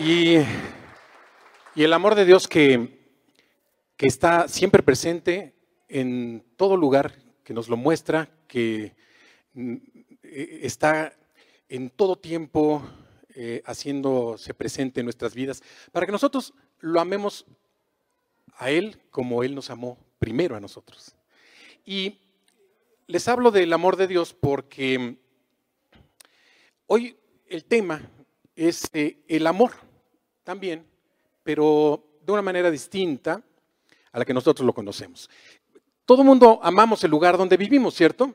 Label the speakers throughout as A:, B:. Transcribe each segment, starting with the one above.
A: Y, y el amor de Dios que, que está siempre presente en todo lugar, que nos lo muestra, que mm, eh, está en todo tiempo eh, haciéndose presente en nuestras vidas, para que nosotros lo amemos a Él como Él nos amó primero a nosotros. Y les hablo del amor de Dios porque hoy el tema es eh, el amor también, pero de una manera distinta a la que nosotros lo conocemos. Todo mundo amamos el lugar donde vivimos, ¿cierto?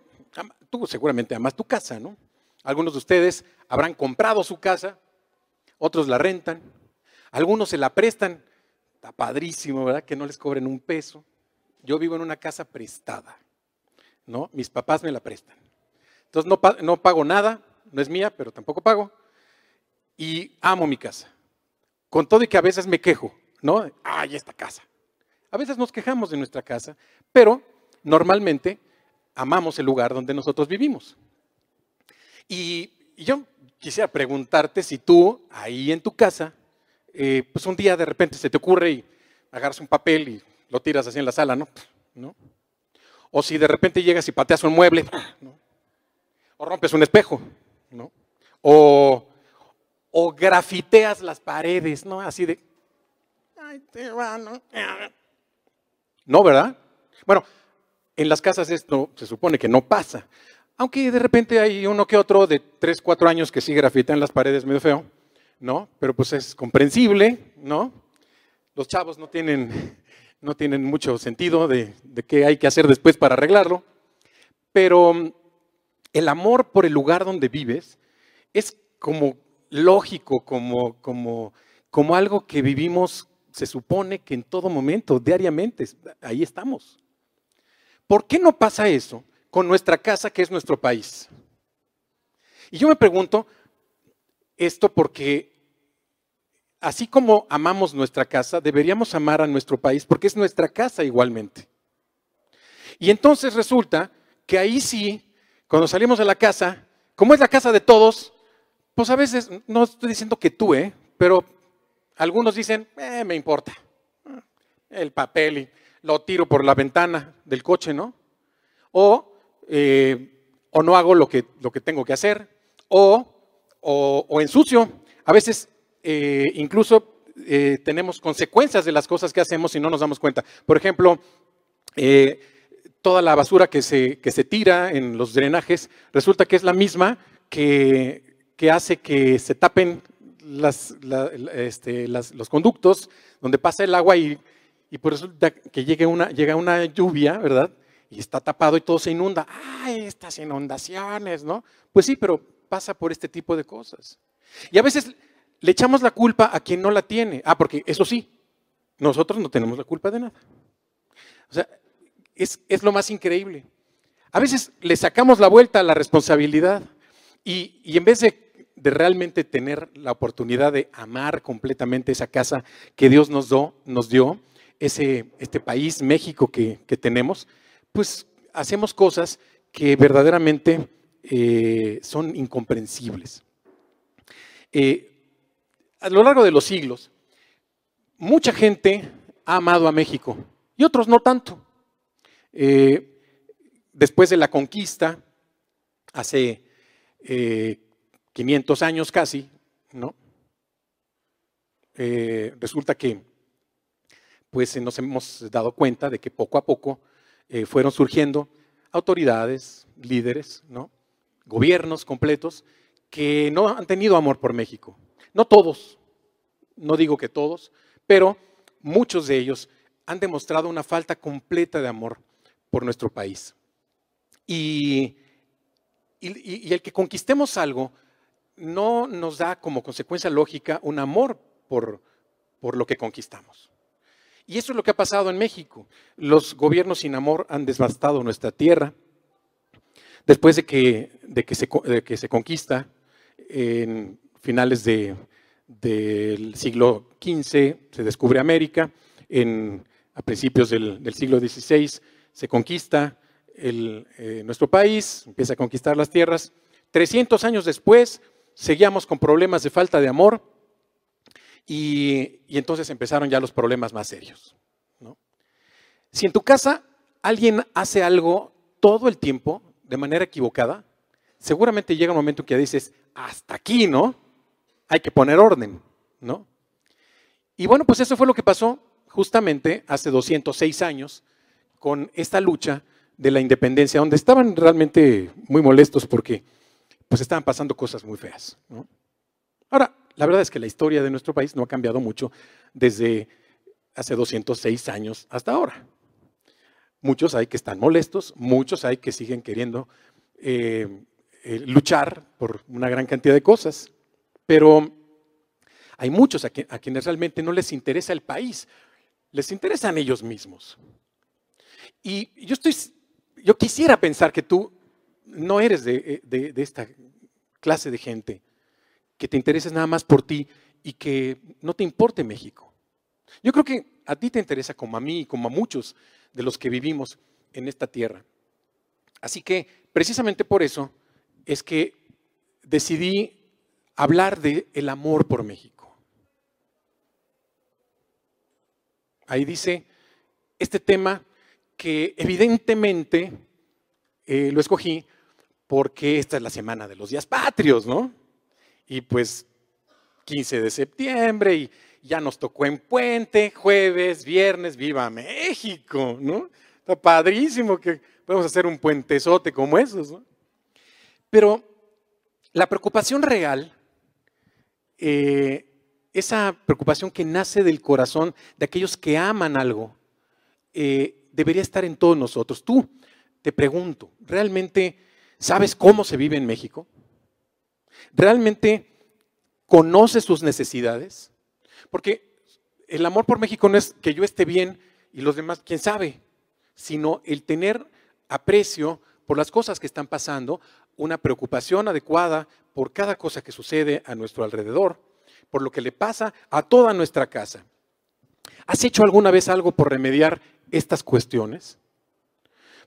A: Tú seguramente amas tu casa, ¿no? Algunos de ustedes habrán comprado su casa, otros la rentan, algunos se la prestan. Está padrísimo, ¿verdad? Que no les cobren un peso. Yo vivo en una casa prestada, ¿no? Mis papás me la prestan. Entonces no, no pago nada, no es mía, pero tampoco pago. Y amo mi casa. Con todo y que a veces me quejo, ¿no? Ay, esta casa. A veces nos quejamos de nuestra casa, pero normalmente amamos el lugar donde nosotros vivimos. Y, yo quisiera preguntarte si tú, ahí en tu casa, eh, pues un día de repente se te ocurre y agarras un papel y lo tiras así en la sala, ¿no? ¿No? O si de repente llegas y pateas un mueble, ¿no? O rompes un espejo, ¿no? O, o grafiteas las paredes, ¿no? Así de, ¿no? No, ¿verdad? Bueno, en las casas esto se supone que no pasa. Aunque de repente hay uno que otro de 3, 4 años que sí grafita en las paredes medio feo, ¿no? Pero pues es comprensible, ¿no? Los chavos no tienen, no tienen mucho sentido de, de qué hay que hacer después para arreglarlo. Pero mm, el amor por el lugar donde vives es como lógico, como, como, como algo que vivimos se supone que en todo momento, diariamente, ahí estamos. ¿Por qué no pasa eso con nuestra casa, que es nuestro país? Y yo me pregunto esto porque así como amamos nuestra casa, deberíamos amar a nuestro país porque es nuestra casa igualmente. Y entonces resulta que ahí sí, cuando salimos de la casa, como es la casa de todos, pues a veces, no estoy diciendo que tú, ¿eh? pero algunos dicen, eh, me importa, el papel y lo tiro por la ventana del coche, ¿no? O, eh, o no hago lo que, lo que tengo que hacer, o, o, ensucio. A veces eh, incluso eh, tenemos consecuencias de las cosas que hacemos y no nos damos cuenta. Por ejemplo, toda la basura que se, que se tira en los drenajes resulta que es la misma que, que hace que se tapen este, los conductos donde pasa el agua y, por eso que llegue una, llega una lluvia, ¿verdad? Y está tapado y todo se inunda. ¡Ay, estas inundaciones! ¿no? Pues sí, pero pasa por este tipo de cosas. Y a veces le echamos la culpa a quien no la tiene. Ah, porque eso sí, nosotros no tenemos la culpa de nada. O sea, es, es lo más increíble. A veces le sacamos la vuelta a la responsabilidad y, y en vez de de realmente tener la oportunidad de amar completamente esa casa que Dios nos, dio, nos dio ese, este país, México que, tenemos, pues hacemos cosas que verdaderamente eh, son incomprensibles. Eh, a lo largo de los siglos, mucha gente ha amado a México y otros no tanto. Eh, después de la conquista, hace 500 años casi, ¿no? Eh, resulta que pues nos hemos dado cuenta de que poco a poco eh, fueron surgiendo autoridades, líderes, ¿no? gobiernos completos que no han tenido amor por México. No todos, no digo que todos, pero muchos de ellos han demostrado una falta completa de amor por nuestro país. y el que conquistemos algo no nos da como consecuencia lógica un amor por, por lo que conquistamos. Y eso es lo que ha pasado en México. Los gobiernos sin amor han devastado nuestra tierra. Después de que, de que, se, que se, conquista en finales de, del siglo XV, se descubre América. En, a principios del, siglo XVI se conquista el, eh, nuestro país, empieza a conquistar las tierras. 300 años después, seguíamos con problemas de falta de amor Y, entonces empezaron ya los problemas más serios. Si en tu casa alguien hace algo todo el tiempo de manera equivocada, seguramente llega un momento en que dices, hasta aquí, ¿no? Hay que poner orden, ¿no? Y bueno, pues eso fue lo que pasó justamente hace 206 años con esta lucha de la independencia, donde estaban realmente muy molestos porque pues estaban pasando cosas muy feas. Ahora, la verdad es que la historia de nuestro país no ha cambiado mucho desde hace 206 años hasta ahora. Muchos hay que están molestos, muchos hay que siguen queriendo eh, eh, luchar por una gran cantidad de cosas, pero hay muchos a, a quienes realmente no les interesa el país, les interesan ellos mismos. Y yo estoy yo quisiera pensar que tú no eres de, esta clase de gente, que te intereses nada más por ti y que no te importe México. Yo creo que a ti te interesa como a mí y como a muchos de los que vivimos en esta tierra. Así que precisamente por eso es que decidí hablar de el amor por México. Ahí dice, este tema que evidentemente eh, lo escogí porque esta es la semana de los días patrios, ¿no? Y pues 15 de septiembre y ya nos tocó en puente, jueves, viernes, viva México, ¿no? Está padrísimo que podemos hacer un puentezote como esos, ¿no? Pero la preocupación real, eh, esa preocupación que nace del corazón de aquellos que aman algo, eh, debería estar en todos nosotros. Tú, te pregunto, ¿realmente sabes cómo se vive en México? ¿Realmente conoces sus necesidades? Porque el amor por México no es que yo esté bien y los demás, quién sabe, sino el tener aprecio por las cosas que están pasando, una preocupación adecuada por cada cosa que sucede a nuestro alrededor, por lo que le pasa a toda nuestra casa. ¿Has hecho alguna vez algo por remediar estas cuestiones?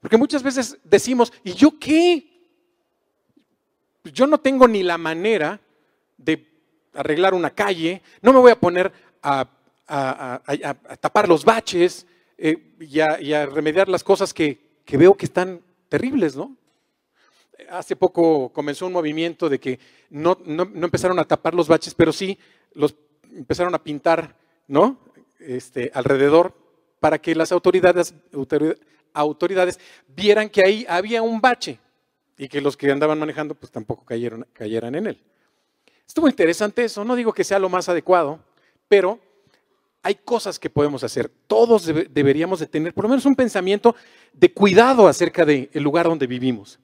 A: Porque muchas veces decimos, ¿y yo qué? Yo no tengo ni la manera de arreglar una calle, no me voy a poner a, tapar los baches eh, y, a, remediar las cosas que, veo que están terribles, ¿no? Hace poco comenzó un movimiento de que no, no, empezaron a tapar los baches, pero sí los empezaron a pintar, ¿no? Este, alrededor para que las autoridades, autoridades vieran que ahí había un bache y que los que andaban manejando pues tampoco cayeron, cayeran en él. Estuvo interesante eso, no digo que sea lo más adecuado, pero hay cosas que podemos hacer. Todos deberíamos de tener por lo menos un pensamiento de cuidado acerca del lugar donde vivimos.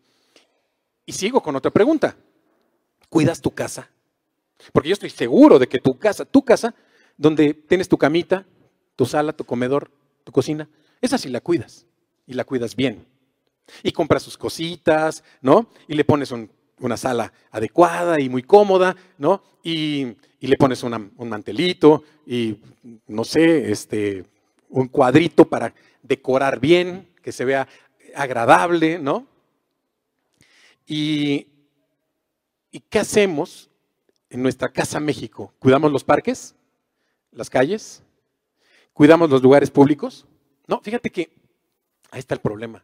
A: Y sigo con otra pregunta. ¿Cuidas tu casa? Porque yo estoy seguro de que tu casa, tu casa, donde tienes tu camita, tu sala, tu comedor, tu cocina, esa sí la cuidas y la cuidas bien. Y compras sus cositas, ¿no? Y le pones una sala adecuada y muy cómoda, ¿no? Y, le pones un mantelito y, no sé, este, un cuadrito para decorar bien, que se vea agradable, ¿no? Y, ¿Y qué hacemos en nuestra casa México? ¿Cuidamos los parques? ¿Las calles? ¿Cuidamos los lugares públicos? No, fíjate que ahí está el problema.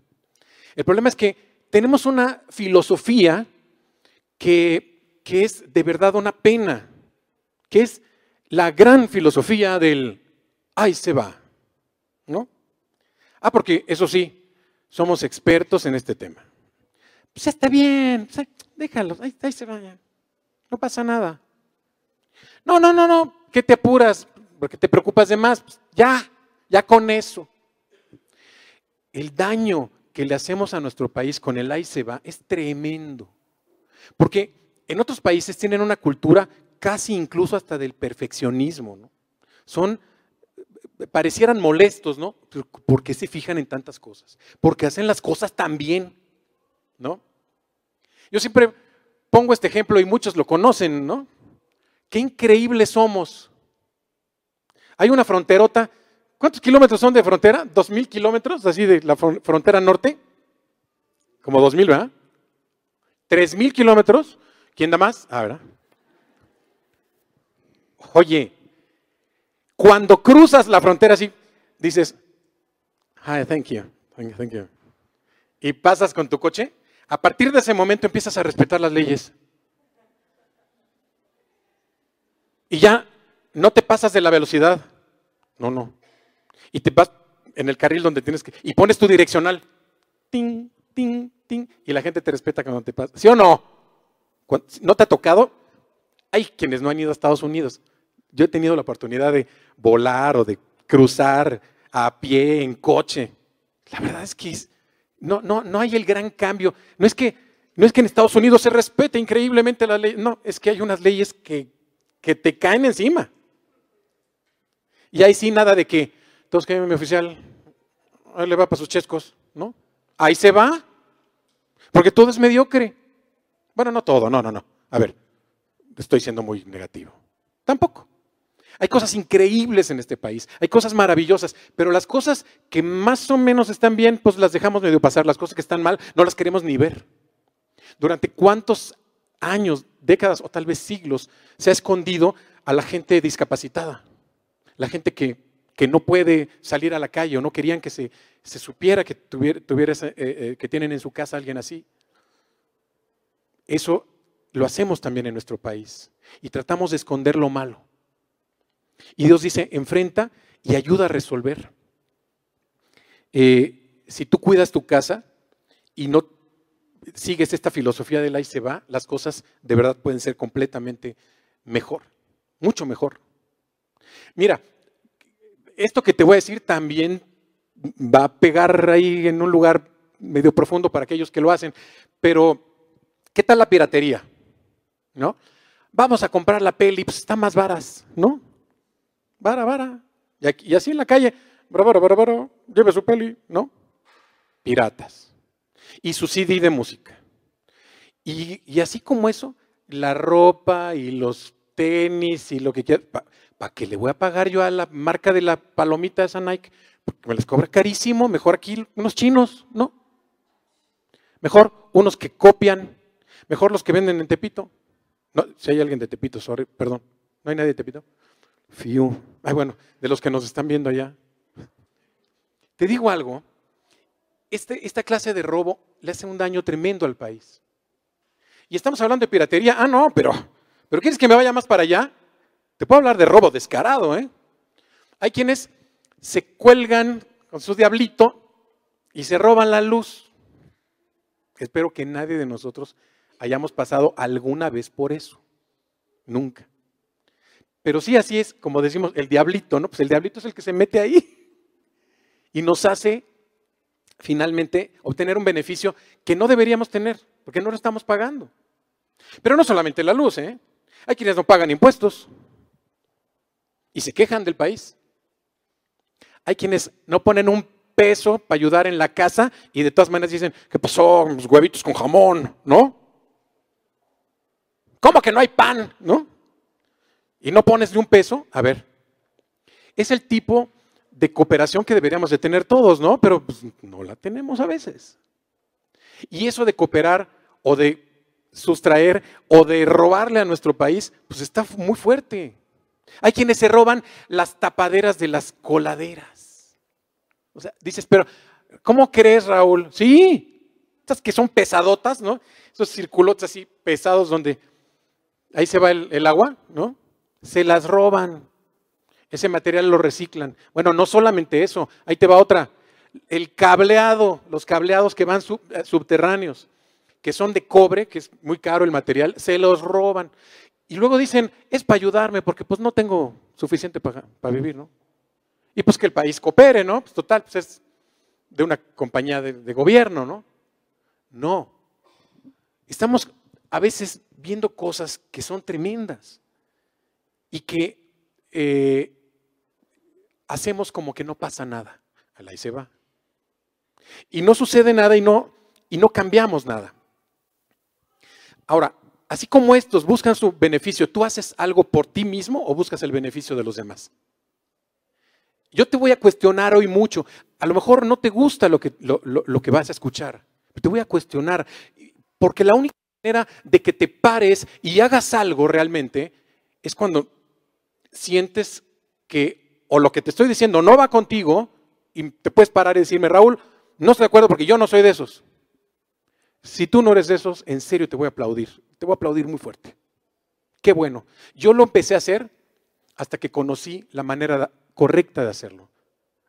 A: El problema es que tenemos una filosofía que, que es de verdad una pena, que es la gran filosofía del ahí se va, ¿no? Ah, porque eso sí, somos expertos en este tema. Pues está bien, déjalo, ahí, ahí se va, no pasa nada. No, no, no, no, ¿qué te apuras? Porque te preocupas de más. Pues, ya, ya con eso. El daño que le hacemos a nuestro país con el se va es tremendo. Porque en otros países tienen una cultura casi incluso hasta del perfeccionismo. Son, parecieran molestos, ¿no? ¿Por qué se fijan en tantas cosas? Porque hacen las cosas tan bien, ¿no? Yo siempre pongo este ejemplo y muchos lo conocen, ¿no? Qué increíbles somos. Hay una fronterota ¿Cuántos kilómetros son de frontera? ¿Dos mil kilómetros así de la frontera norte? Como dos mil, ¿verdad? ¿Tres mil kilómetros? ¿Quién da más? Ah, ¿verdad? Oye, Cuando cruzas la frontera así, dices, hi, thank you, thank you, thank you. Y pasas con tu coche, a partir de ese momento empiezas a respetar las leyes. Y ya no te pasas de la velocidad. No, no. Y te vas en el carril donde tienes que... Y pones tu direccional. Ting, ting, ting. Y la gente te respeta cuando te pasa. ¿Sí o no? ¿No te ha tocado? Hay quienes no han ido a Estados Unidos. Yo he tenido la oportunidad de volar o de cruzar a pie, en coche. La verdad es que no, no, no hay el gran cambio. No es, que, no es que en Estados Unidos se respete increíblemente la ley. No, es que hay unas leyes que, que te caen encima. Y ahí sí nada de que, todos que mi oficial, ahí le va para sus chescos, ¿no? Ahí se va. Porque todo es mediocre. Bueno, no todo, no, no, no. A ver, estoy siendo muy negativo. Tampoco. Hay cosas increíbles en este país, hay cosas maravillosas, pero las cosas que más o menos están bien, pues las dejamos medio pasar. Las cosas que están mal, no las queremos ni ver. ¿Durante cuántos años, décadas o tal vez siglos se ha escondido a la gente discapacitada? La gente que, no puede salir a la calle o no querían que se, supiera que, eh, eh, que tienen en su casa alguien así. Eso lo hacemos también en nuestro país y tratamos de esconder lo malo. Y Dios dice, enfrenta y ayuda a resolver. Eh, si tú cuidas tu casa y no sigues esta filosofía del ahí se va, las cosas de verdad pueden ser completamente mejor, mucho mejor. Mira, esto que te voy a decir también va a pegar ahí en un lugar medio profundo para aquellos que lo hacen, pero ¿qué tal la piratería? ¿No? Vamos a comprar la peli, pues está más varas, ¿no? Vara, vara. Y, así en la calle, vara, vara, lleve su peli, ¿no? Piratas. Y su CD de música. Y, así como eso, la ropa y los tenis y lo que quiera. ¿Para qué le voy a pagar yo a la marca de la palomita esa Nike? Porque me les cobra carísimo. Mejor aquí unos chinos, ¿no? Mejor unos que copian. Mejor los que venden en Tepito. No, si hay alguien de Tepito, sorry, perdón. ¿No hay nadie de Tepito? Fiu. Ay, bueno, de los que nos están viendo allá. Te digo algo, este, esta clase de robo le hace un daño tremendo al país. Y estamos hablando de piratería. Ah, no, pero, pero ¿quieres que me vaya más para allá? Te puedo hablar de robo descarado, ¿eh? Hay quienes se cuelgan con su diablito y se roban la luz. Espero que nadie de nosotros hayamos pasado alguna vez por eso. Nunca. Pero sí, así es, como decimos, el diablito, ¿no? Pues el diablito es el que se mete ahí y nos hace finalmente obtener un beneficio que no deberíamos tener, porque no lo estamos pagando. Pero no solamente la luz, ¿eh? Hay quienes no pagan impuestos y se quejan del país. Hay quienes no ponen un peso para ayudar en la casa y de todas maneras dicen, ¿qué pasó? Los huevitos con jamón, ¿no? ¿Cómo que no hay pan? ¿No? y no pones ni un peso, a ver, es el tipo de cooperación que deberíamos de tener todos, ¿no? Pero pues, no la tenemos a veces. Y eso de cooperar o de sustraer o de robarle a nuestro país, pues está muy fuerte. Hay quienes se roban las tapaderas de las coladeras. O sea, dices, pero ¿cómo crees, Raúl? Sí, estas que son pesadotas, ¿no? Esos circulotes así pesados donde ahí se va el agua, ¿no? se las roban. Ese material lo reciclan. Bueno, no solamente eso, ahí te va otra. El cableado, los cableados que van eh, subterráneos, que son de cobre, que es muy caro el material, se los roban. Y luego dicen, es para ayudarme porque pues no tengo suficiente para, vivir, ¿no? Y pues que el país coopere, ¿no? Pues total, pues es de una compañía de gobierno, ¿no? No. Estamos a veces viendo cosas que son tremendas y que eh, hacemos como que no pasa nada. Ahí se va. Y no sucede nada y no, y no cambiamos nada. Ahora, así como estos buscan su beneficio, ¿tú haces algo por ti mismo o buscas el beneficio de los demás? Yo te voy a cuestionar hoy mucho. A lo mejor no te gusta lo que, lo que vas a escuchar. Te voy a cuestionar. Porque la única manera de que te pares y hagas algo realmente es cuando sientes que o lo que te estoy diciendo no va contigo y te puedes parar y decirme, Raúl, no estoy de acuerdo porque yo no soy de esos. Si tú no eres de esos, en serio te voy a aplaudir. Te voy a aplaudir muy fuerte. Qué bueno. Yo lo empecé a hacer hasta que conocí la manera correcta de hacerlo.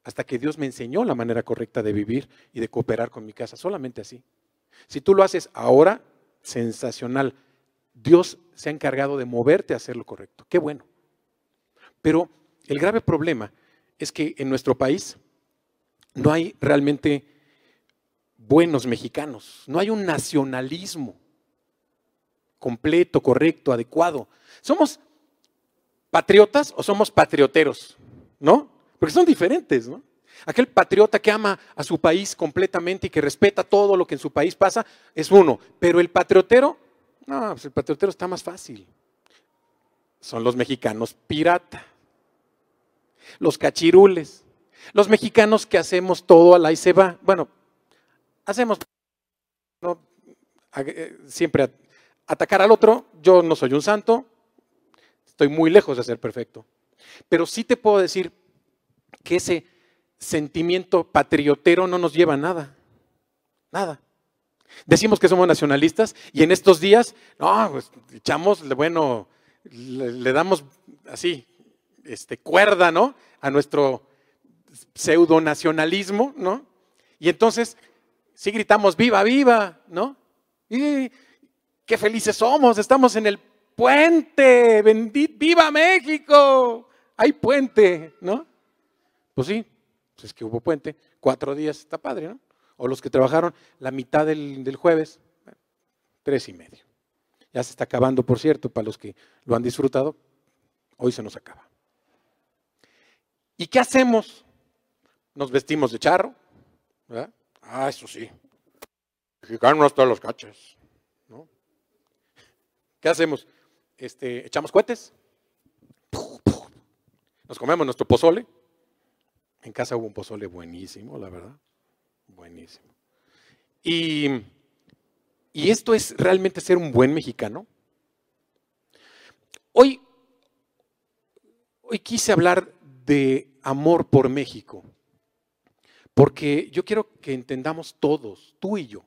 A: Hasta que Dios me enseñó la manera correcta de vivir y de cooperar con mi casa. Solamente así. Si tú lo haces ahora, sensacional. Dios se ha encargado de moverte a hacer lo correcto. Qué bueno. Pero el grave problema es que en nuestro país no hay realmente buenos mexicanos, no hay un nacionalismo completo, correcto, adecuado. ¿Somos patriotas o somos patrioteros? ¿No? Porque son diferentes, ¿no? Aquel patriota que ama a su país completamente y que respeta todo lo que en su país pasa es uno, pero el patriotero, no, pues el patriotero está más fácil. Son los mexicanos pirata, los cachirules, los mexicanos que hacemos todo a la y se va. Bueno, hacemos eh, siempre atacar al otro. Yo no soy un santo, estoy muy lejos de ser perfecto. Pero sí te puedo decir que ese sentimiento patriotero no nos lleva a nada. Nada. Decimos que somos nacionalistas y en estos días, no, pues echamos, bueno, le, damos así, este, cuerda, ¿no? A nuestro pseudo nacionalismo, ¿no? Y entonces, sí gritamos, viva, viva, ¿no? Y qué felices somos, estamos en el puente, bendito, viva México, hay puente, ¿no? Pues sí, pues es que hubo puente, cuatro días, está padre, ¿no? O los que trabajaron la mitad del, del jueves, tres y medio. Ya se está acabando, por cierto, para los que lo han disfrutado, hoy se nos acaba. ¿Y qué hacemos? Nos vestimos de charro, ¿verdad? Ah, eso sí. Mexicano hasta los cachas, ¿no? ¿Qué hacemos? Este, echamos cohetes, nos comemos nuestro pozole. En casa hubo un pozole buenísimo, la verdad. Buenísimo. Y, y esto es realmente ser un buen mexicano. Hoy, hoy quise hablar de amor por México, porque yo quiero que entendamos todos, tú y yo,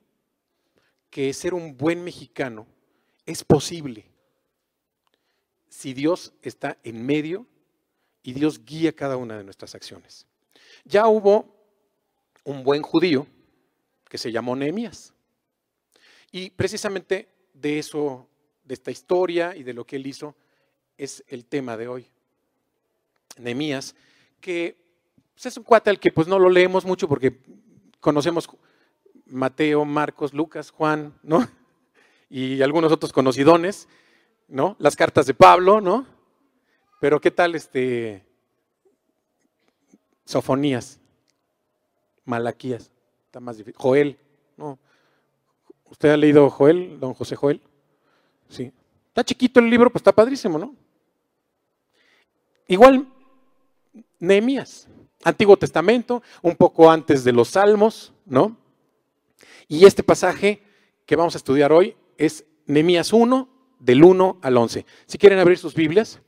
A: que ser un buen mexicano es posible si Dios está en medio y Dios guía cada una de nuestras acciones. Ya hubo un buen judío que se llamó Nehemías. Y precisamente de eso, de esta historia y de lo que él hizo, es el tema de hoy. Nehemías, que pues, es un cuate al que pues no lo leemos mucho porque conocemos Mateo, Marcos, Lucas, Juan, ¿no? Y algunos otros conocidones, ¿no? Las cartas de Pablo, ¿no? Pero ¿qué tal este Sofonías, Malaquías, está más difícil. Joel, ¿no? ¿Usted ha leído Joel, don José Joel? Sí. Está chiquito el libro, pues está padrísimo, ¿no? Igual, Nehemías, Antiguo Testamento, un poco antes de los Salmos, ¿no? Y este pasaje que vamos a estudiar hoy es Nehemías 1, del 1 al 11. Si quieren abrir sus Biblias,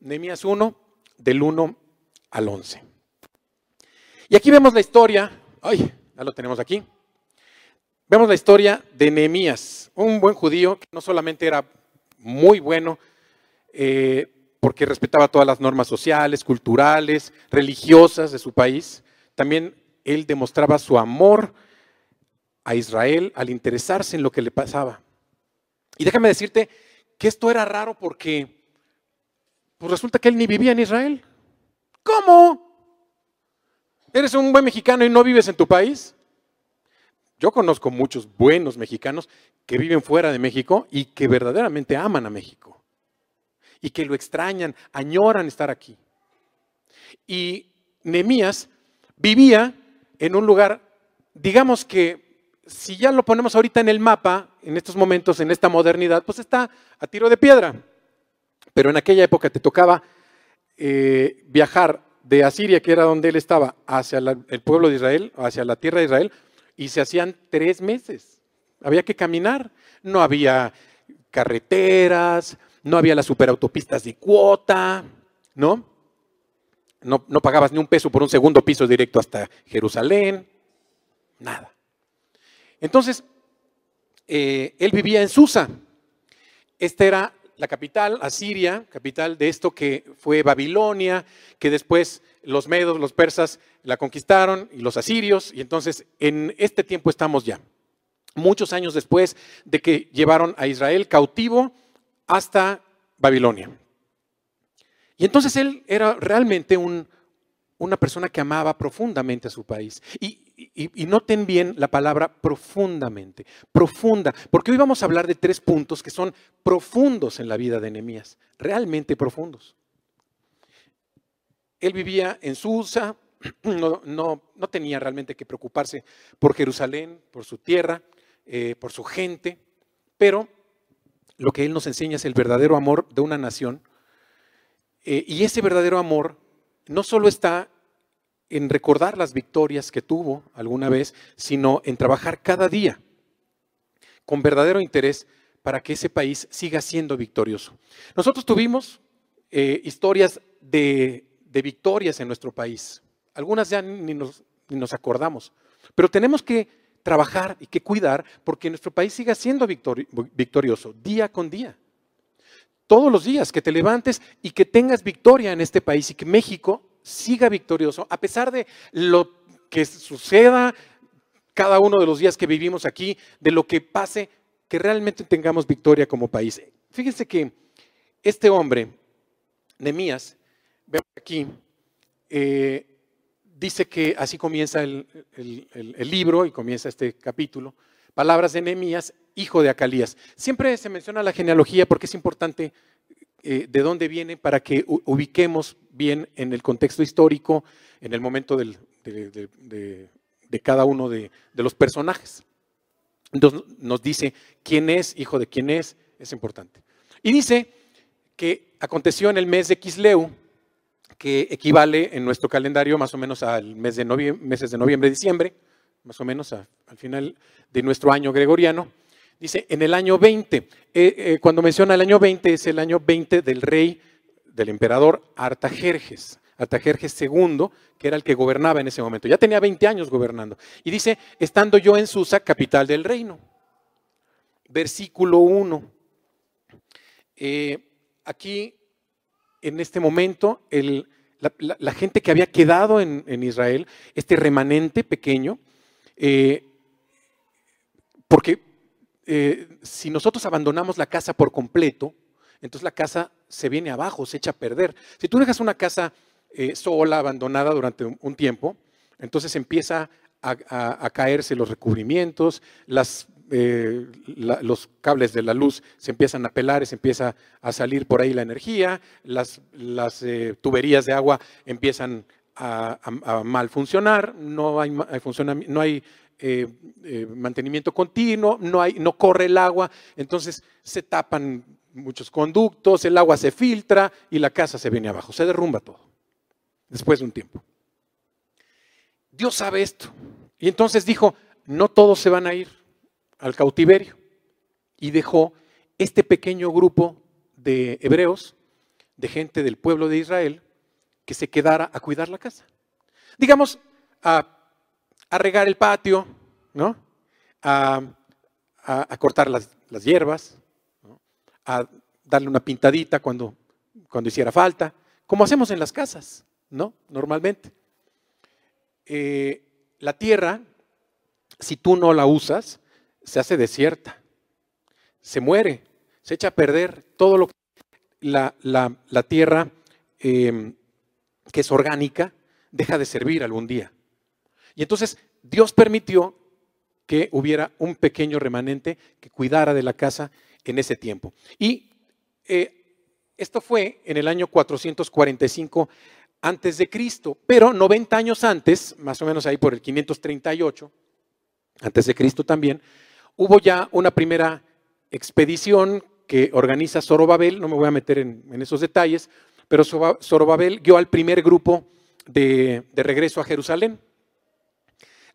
A: Nehemías 1, del 1 al 11. Y aquí vemos la historia, ay, ya lo tenemos aquí. Vemos la historia de Nehemías, un buen judío que no solamente era muy bueno, eh, porque respetaba todas las normas sociales, culturales, religiosas de su país, también él demostraba su amor a Israel al interesarse en lo que le pasaba. Y déjame decirte que esto era raro porque pues resulta que él ni vivía en Israel. ¿Cómo? ¿Eres un buen mexicano y no vives en tu país? Yo conozco muchos buenos mexicanos que viven fuera de México y que verdaderamente aman a México. Y que lo extrañan, añoran estar aquí. Y Nemías vivía en un lugar, digamos que si ya lo ponemos ahorita en el mapa, en estos momentos, en esta modernidad, pues está a tiro de piedra. Pero en aquella época te tocaba eh, viajar de Asiria, que era donde él estaba, hacia el pueblo de Israel, hacia la tierra de Israel, y se hacían tres meses. Había que caminar, no había carreteras, no había las superautopistas de cuota, ¿no? no, pagabas ni un peso por un segundo piso directo hasta Jerusalén, nada. Entonces, eh, él vivía en Susa. Esta era la capital, Asiria, capital de esto que fue Babilonia, que después los medos, los persas la conquistaron y los asirios, y entonces en este tiempo estamos ya, muchos años después de que llevaron a Israel cautivo hasta Babilonia. Y entonces él era realmente una persona que amaba profundamente a su país. Y, y, noten bien la palabra profundamente, profunda, porque hoy vamos a hablar de tres puntos que son profundos en la vida de Nehemías, realmente profundos. Él vivía en Susa, no, no, no, tenía realmente que preocuparse por Jerusalén, por su tierra, eh, por su gente, pero lo que él nos enseña es el verdadero amor de una nación. Eh, y ese verdadero amor no solo está en recordar las victorias que tuvo alguna vez, sino en trabajar cada día con verdadero interés para que ese país siga siendo victorioso. Nosotros tuvimos eh, historias de, victorias en nuestro país. Algunas ya ni nos, ni nos, acordamos, pero tenemos que trabajar y que cuidar porque nuestro país siga siendo victorioso día con día. Todos los días que te levantes y que tengas victoria en este país y que México siga victorioso, a pesar de lo que suceda cada uno de los días que vivimos aquí, de lo que pase, que realmente tengamos victoria como país. Fíjense que este hombre, Nemías, vemos aquí, eh, dice que así comienza el, libro y comienza este capítulo. Palabras de Nemías, hijo de Acalías. Siempre se menciona la genealogía porque es importante eh, de dónde viene para que ubiquemos bien en el contexto histórico, en el momento de, cada uno de, los personajes. Entonces nos dice quién es, hijo de quién es, es importante. Y dice que aconteció en el mes de Quisleu, que equivale en nuestro calendario más o menos al mes de noviembre, meses de noviembre, diciembre, más o menos al final de nuestro año gregoriano. Dice, en el año 20, eh, eh, cuando menciona el año 20, es el año 20 del rey, del emperador Artajerjes, Artajerjes II, que era el que gobernaba en ese momento. Ya tenía 20 años gobernando. Y dice, estando yo en Susa, capital del reino. Versículo 1. Eh, aquí, en este momento, la, gente que había quedado en, Israel, este remanente pequeño, porque eh, si nosotros abandonamos la casa por completo, entonces la casa se viene abajo, se echa a perder. Si tú dejas una casa eh, sola, abandonada durante un, tiempo, entonces empieza a, caerse los recubrimientos, eh, los cables de la luz se empiezan a pelar, se empieza a salir por ahí la energía, las, tuberías de agua empiezan a, mal funcionar, no hay, eh, eh, mantenimiento continuo, no, hay, no corre el agua, entonces se tapan muchos conductos, el agua se filtra y la casa se viene abajo, se derrumba todo, después de un tiempo. Dios sabe esto. Y entonces dijo, no todos se van a ir al cautiverio. Y dejó este pequeño grupo de hebreos, de gente del pueblo de Israel, que se quedara a cuidar la casa. Digamos, a a regar el patio, ¿no? a, cortar las, hierbas, a darle una pintadita cuando, cuando hiciera falta, como hacemos en las casas, ¿no? Normalmente. Eh, la tierra, si tú no la usas, se hace desierta, se muere, se echa a perder todo lo que la, la, tierra em, que es orgánica deja de servir algún día. Y entonces Dios permitió que hubiera un pequeño remanente que cuidara de la casa en ese tiempo. Y eh, esto fue en el año 445 antes de Cristo, pero 90 años antes, más o menos ahí por el 538, antes de Cristo también, hubo ya una primera expedición que organiza Zorobabel, no me voy a meter en, esos detalles, pero Zorobabel guió al primer grupo de regreso a Jerusalén.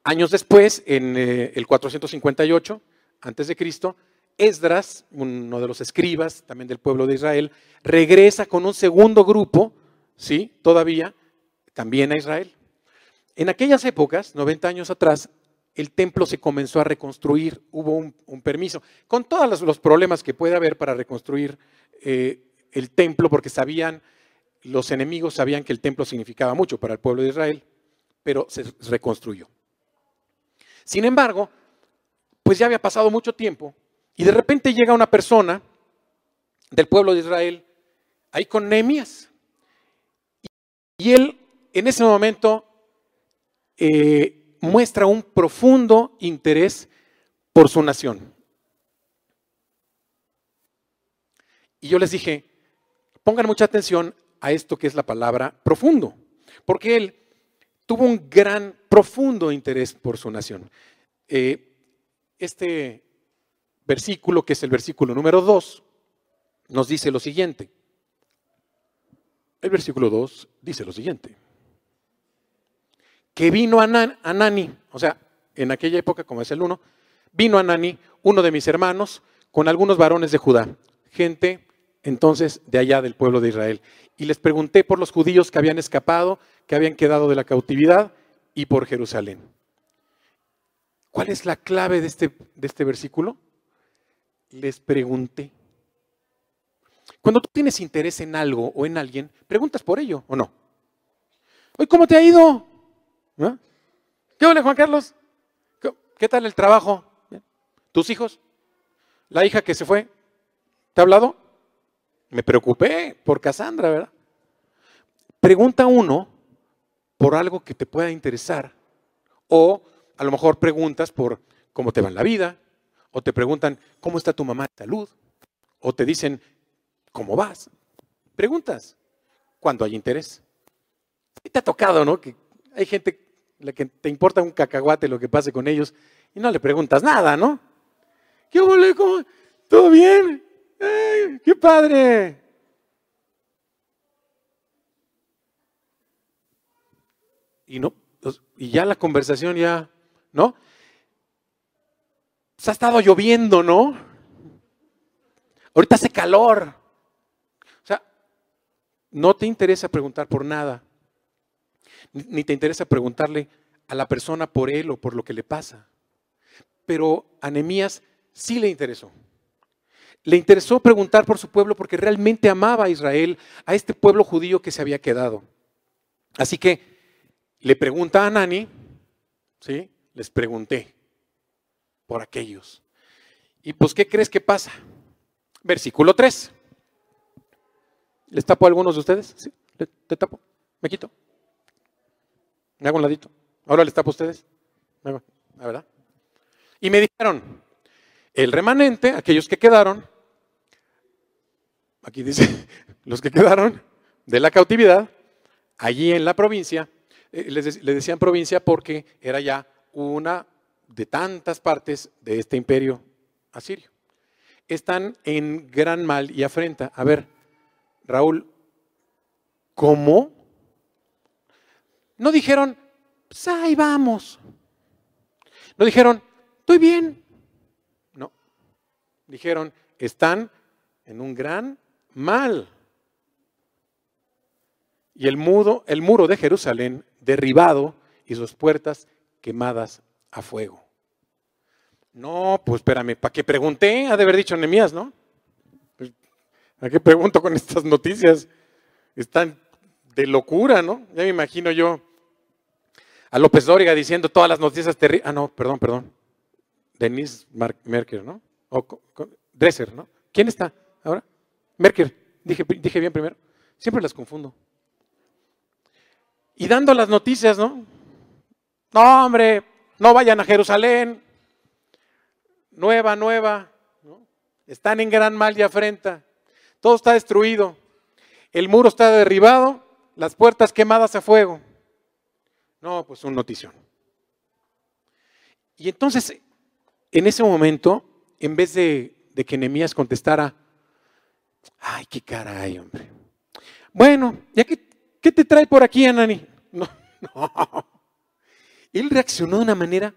A: Años después, en eh, el 458 antes de Cristo, Esdras, uno de los escribas también del pueblo de Israel, regresa con un segundo grupo, sí, todavía también a Israel. En aquellas épocas, 90 años atrás, el templo se comenzó a reconstruir, hubo un, permiso, con todos los, problemas que puede haber para reconstruir eh, el templo, porque sabían, los enemigos sabían que el templo significaba mucho para el pueblo de Israel, pero se reconstruyó. Sin embargo, pues ya había pasado mucho tiempo y de repente llega una persona del pueblo de Israel ahí con Nehemías. Y él en ese momento eh, muestra un profundo interés por su nación. Y yo les dije, pongan mucha atención a esto que es la palabra profundo, porque él tuvo un gran, profundo interés por su nación. Eh, este versículo, que es el versículo número 2, nos dice lo siguiente. El versículo 2 dice lo siguiente. Que vino Anani, o sea, en aquella época, como es el 1, vino Anani, uno de mis hermanos, con algunos varones de Judá, gente entonces de allá del pueblo de Israel. Y les pregunté por los judíos que habían escapado, que habían quedado de la cautividad, y por Jerusalén. ¿Cuál es la clave de este, de este versículo? Les pregunté. Cuando tú tienes interés en algo o en alguien, preguntas por ello o no. Oye, ¿cómo te ha ido? ¿Qué hola, Juan Carlos? ¿Qué tal el trabajo? ¿Tus hijos? ¿La hija que se fue? ¿Te ha hablado? Me preocupé por Cassandra, ¿verdad? Pregunta uno por algo que te pueda interesar o a lo mejor preguntas por cómo te va en la vida o te preguntan cómo está tu mamá de salud o te dicen ¿Cómo vas? Preguntas cuando hay interés. te ha tocado, ¿no? Que hay gente la que te importa un cacahuate lo que pase con ellos y no le preguntas nada, ¿no? ¿Qué? ¿Cómo? ¿Todo bien? ¡Qué padre! Y no, pues, y ya la conversación ya, ¿no? Se ha estado lloviendo, ¿no? Ahorita hace calor no te interesa preguntar por nada, ni te interesa preguntarle a la persona por él o por lo que le pasa. Pero a Nehemías sí le interesó. Le interesó preguntar por su pueblo porque realmente amaba a Israel, a este pueblo judío que se había quedado. Así que le pregunta a Nani, ¿sí? Les pregunté por aquellos. Y pues, ¿qué crees que pasa? Versículo 3. ¿Les tapo a algunos de ustedes? ¿Sí? ¿Le, tapo? ¿Me quito? ¿Me hago un ladito? ¿Ahora les tapo a ustedes? ¿La verdad? Y me dijeron, el remanente, aquellos que quedaron, aquí dice, los que quedaron de la cautividad, allí en la provincia, eh, les, les decían provincia porque era ya una de tantas partes de este imperio asirio. Están en gran mal y afrenta. A ver, Raúl, ¿cómo? No dijeron, pues vamos. No dijeron, estoy bien. No. Dijeron, están en un gran mal. Y el, mudo, el muro de Jerusalén derribado y sus puertas quemadas a fuego. No, pues espérame, ¿para qué pregunté? Ha de haber dicho Nemías, ¿no? ¿A qué pregunto con estas noticias? Están de locura, ¿no? Ya me imagino yo a López Dóriga diciendo todas las noticias terribles. Ah, no, perdón, perdón. Denise Merker, ¿no? O Dresser, ¿no? ¿Quién está ahora? Merker, dije, dije bien primero. Siempre las confundo. Y dando las noticias, ¿no? No, hombre, no vayan a Jerusalén. Nueva, nueva. Están en gran mal y afrenta. Todo está destruido. El muro está derribado, las puertas quemadas a fuego. No, pues un notición. Y entonces, en ese momento, en vez de, que Nehemías contestara, ay, qué caray, hombre. Bueno, ¿qué te trae por aquí, Anani? No, no. Él reaccionó de una manera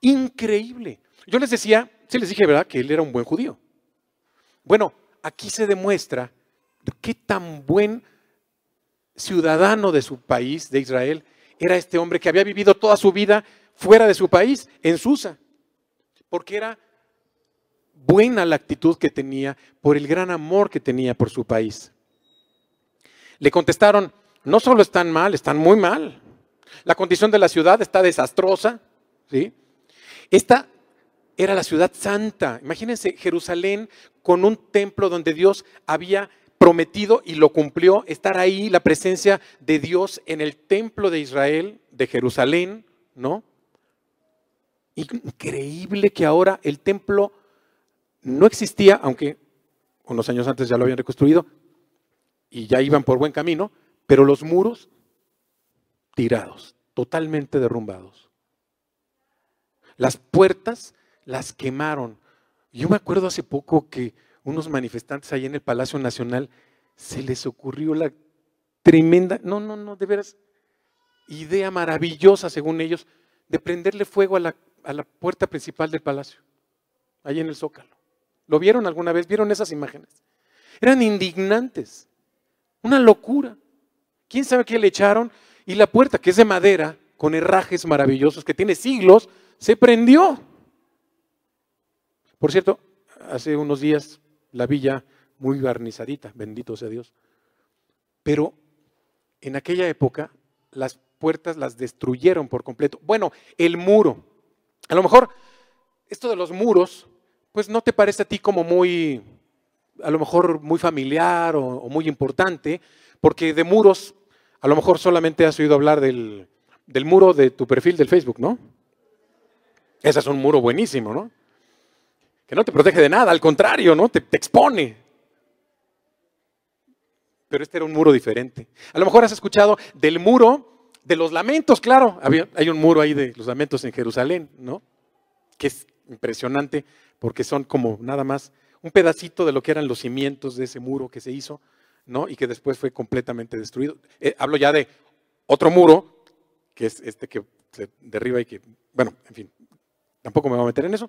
A: increíble. Yo les decía, sí les dije, ¿verdad? Que él era un buen judío. Bueno, aquí se demuestra qué tan buen ciudadano de su país, de Israel, era este hombre que había vivido toda su vida fuera de su país, en Susa, porque era buena la actitud que tenía por el gran amor que tenía por su país. Le contestaron, no solo están mal, están muy mal. La condición de la ciudad está desastrosa. ¿sí? Esta era la ciudad santa. Imagínense Jerusalén con un templo donde Dios había prometido y lo cumplió, estar ahí, la presencia de Dios en el templo de Israel, de Jerusalén, ¿no? Increíble que ahora el templo no existía, aunque unos años antes ya lo habían reconstruido y ya iban por buen camino, pero los muros tirados, totalmente derrumbados. Las puertas las quemaron. Yo me acuerdo hace poco que unos manifestantes ahí en el Palacio Nacional se les ocurrió la tremenda, no, no, no, de veras, idea maravillosa según ellos, de prenderle fuego a la, a la puerta principal del palacio, ahí en el Zócalo. ¿Lo vieron alguna vez? ¿Vieron esas imágenes? Eran indignantes. Una locura. ¿Quién sabe qué le echaron? Y la puerta, que es de madera, con herrajes maravillosos, que tiene siglos, se prendió. Por cierto, hace unos días la villa muy barnizadita, bendito sea Dios. Pero en aquella época las puertas las destruyeron por completo. Bueno, el muro. A lo mejor esto de los muros pues no te parece a ti como muy, a lo mejor muy familiar o, muy importante, porque de muros, a lo mejor solamente has oído hablar del, del muro de tu perfil del Facebook, ¿no? Ese es un muro buenísimo, ¿no? Que no te protege de nada, al contrario, ¿no? Te, te, expone. Pero este era un muro diferente. A lo mejor has escuchado del muro de los lamentos, claro. Había, hay un muro ahí de los lamentos en Jerusalén, ¿no? Que es impresionante porque son como nada más un pedacito de lo que eran los cimientos de ese muro que se hizo, ¿no? Y que después fue completamente destruido. Eh, hablo ya de otro muro, que es este que se derriba y que, bueno, en fin, tampoco me voy a meter en eso.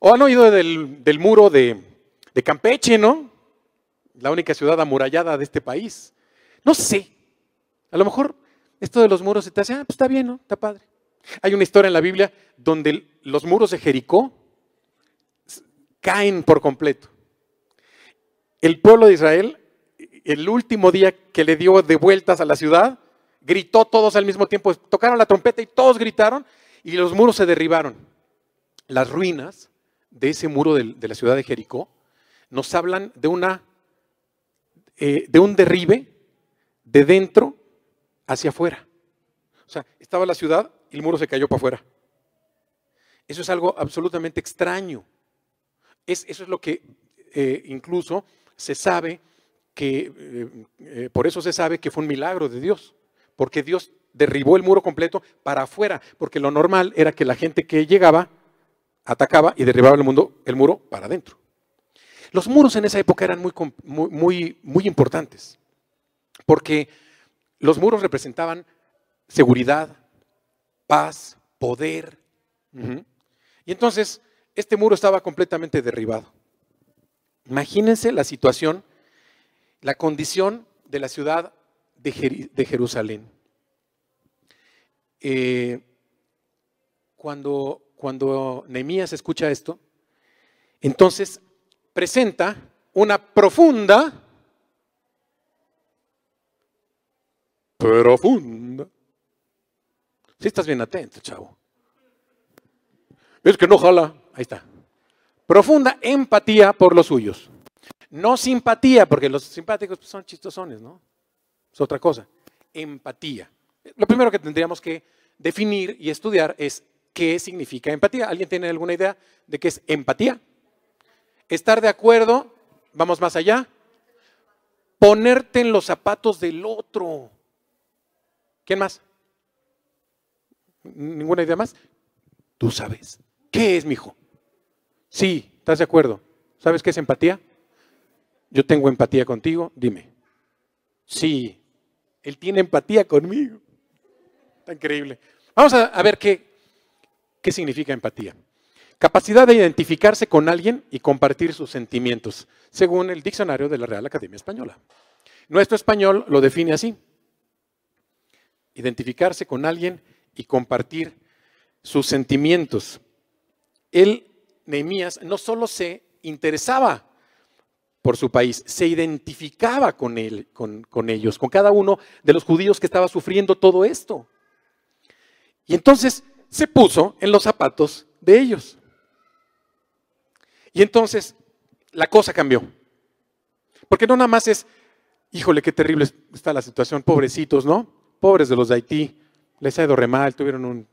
A: O han oído del, muro de, de Campeche, ¿no? La única ciudad amurallada de este país. No sé. A lo mejor esto de los muros se te hace, ah, pues está bien, ¿no? Está padre. Hay una historia en la Biblia donde los muros de Jericó caen por completo. El pueblo de Israel, el último día que le dio de vueltas a la ciudad, gritó todos al mismo tiempo, tocaron la trompeta y todos gritaron y los muros se derribaron. Las ruinas de ese muro de, la ciudad de Jericó nos hablan de, una, eh, de un derribe de dentro hacia afuera. O sea, estaba la ciudad y el muro se cayó para afuera. Eso es algo absolutamente extraño eso es lo que eh, incluso se sabe que, eh, por eso se sabe que fue un milagro de Dios, porque Dios derribó el muro completo para afuera, porque lo normal era que la gente que llegaba atacaba y derribaba el, mundo, el muro para adentro. Los muros en esa época eran muy, muy, muy importantes, porque los muros representaban seguridad, paz, poder. Y entonces este muro estaba completamente derribado. Imagínense la situación, la condición de la ciudad de, Jerusalén. Eh, cuando, cuando Nehemías escucha esto, entonces presenta una profunda, profunda. Si estás bien atento, chavo. Es que no jala. Ahí está. Profunda empatía por los suyos. No simpatía, porque los simpáticos pues, son chistosones, ¿no? Es otra cosa. Empatía. Lo primero que tendríamos que definir y estudiar es qué significa empatía. ¿Alguien tiene alguna idea de qué es empatía? Estar de acuerdo, vamos más allá. Ponerte en los zapatos del otro. ¿Quién más? ¿Ninguna idea más? Tú sabes. ¿Qué es, mijo? Sí, ¿estás de acuerdo? ¿Sabes qué es empatía? Yo tengo empatía contigo, dime. Sí, él tiene empatía conmigo. Está increíble. Vamos a, ver qué, qué significa empatía. Capacidad de identificarse con alguien y compartir sus sentimientos, según el diccionario de la Real Academia Española. Nuestro español lo define así. identificarse con alguien y compartir sus sentimientos. Él, Nehemías, no solo se interesaba por su país, se identificaba con él, con, con ellos, con cada uno de los judíos que estaba sufriendo todo esto. Y entonces se puso en los zapatos de ellos. Y entonces la cosa cambió. Porque no nada más es, híjole, qué terrible está la situación, pobrecitos, ¿no? Pobres de los de Haití, les ha ido re mal, tuvieron un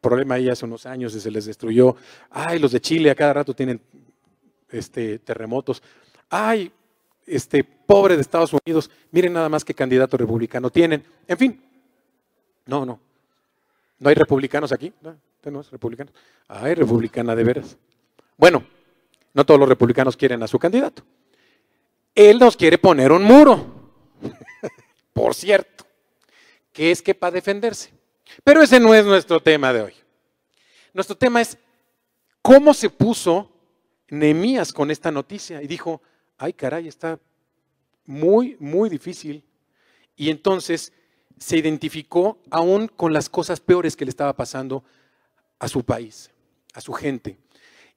A: problema ahí hace unos años y se les destruyó. Ay, los de Chile a cada rato tienen este, terremotos. Ay, este, pobre de Estados Unidos, miren nada más qué candidato republicano tienen. En fin, no, no. ¿No hay republicanos aquí? ¿No? no es republicano? Hay republicana de veras. Bueno, no todos los republicanos quieren a su candidato. Él nos quiere poner un muro, por cierto, que es que para defenderse. Pero ese no es nuestro tema de hoy. Nuestro tema es cómo se puso Nehemías con esta noticia y dijo, ay caray, está muy, muy difícil. Y entonces se identificó aún con las cosas peores que le estaba pasando a su país, a su gente.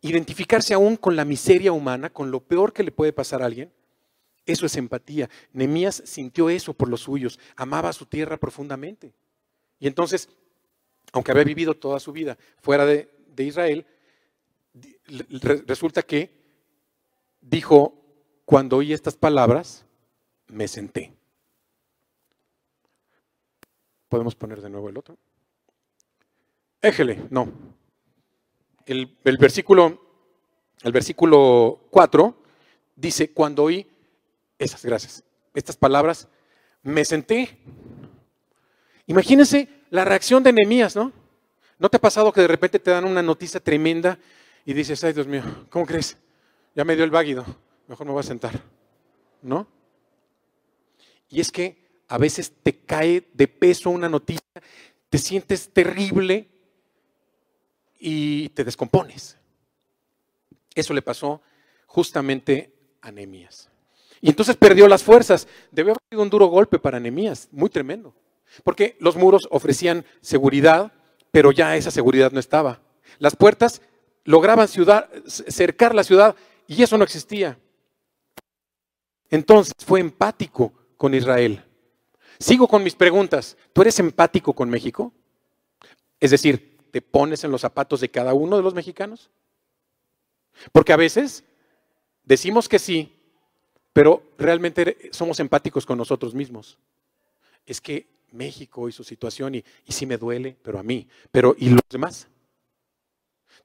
A: Identificarse aún con la miseria humana, con lo peor que le puede pasar a alguien, eso es empatía. Nemías sintió eso por los suyos, amaba a su tierra profundamente. Y entonces, aunque había vivido toda su vida fuera de, de Israel, resulta que dijo, cuando oí estas palabras, me senté. ¿Podemos poner de nuevo el otro? Éjele, no. El, versículo, el versículo 4 dice, cuando oí esas gracias, estas palabras, me senté. Imagínense la reacción de Nehemías, ¿no? ¿No te ha pasado que de repente te dan una noticia tremenda y dices, ay Dios mío, ¿cómo crees? Ya me dio el váguido, mejor me voy a sentar, ¿no? Y es que a veces te cae de peso una noticia, te sientes terrible y te descompones. Eso le pasó justamente a Nehemías. Y entonces perdió las fuerzas. Debió haber sido un duro golpe para Nehemías, muy tremendo. Porque los muros ofrecían seguridad, pero ya esa seguridad no estaba. Las puertas lograban cercar la ciudad y eso no existía. Entonces fue empático con Israel. Sigo con mis preguntas. ¿Tú eres empático con México? Es decir, ¿te pones en los zapatos de cada uno de los mexicanos? Porque a veces decimos que sí, pero realmente somos empáticos con nosotros mismos. Es que México y su situación, y, y sí me duele, pero a mí, pero ¿y los demás?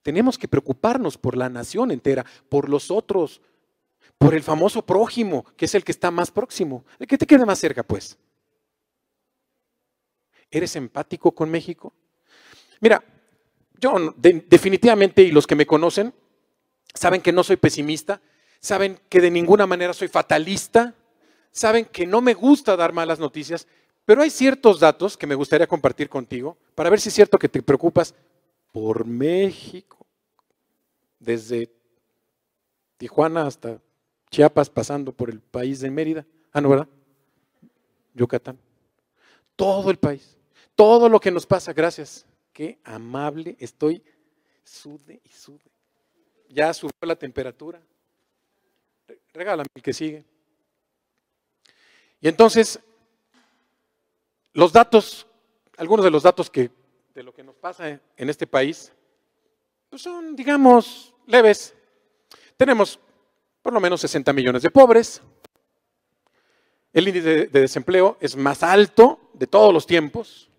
A: Tenemos que preocuparnos por la nación entera, por los otros, por el famoso prójimo, que es el que está más próximo, el que te quede más cerca, pues. ¿Eres empático con México? Mira, yo definitivamente, y los que me conocen, saben que no soy pesimista, saben que de ninguna manera soy fatalista, saben que no me gusta dar malas noticias, pero hay ciertos datos que me gustaría compartir contigo para ver si es cierto que te preocupas por México, desde Tijuana hasta Chiapas, pasando por el país de Mérida. Ah, no, ¿verdad? Yucatán. Todo el país. Todo lo que nos pasa, gracias. Qué amable estoy. Sude y sude. Ya subió la temperatura. Regálame el que sigue. Y entonces, los datos, algunos de los datos que, de lo que nos pasa en este país, pues son, digamos, leves. Tenemos por lo menos 60 millones de pobres. El índice de desempleo es más alto de todos los tiempos.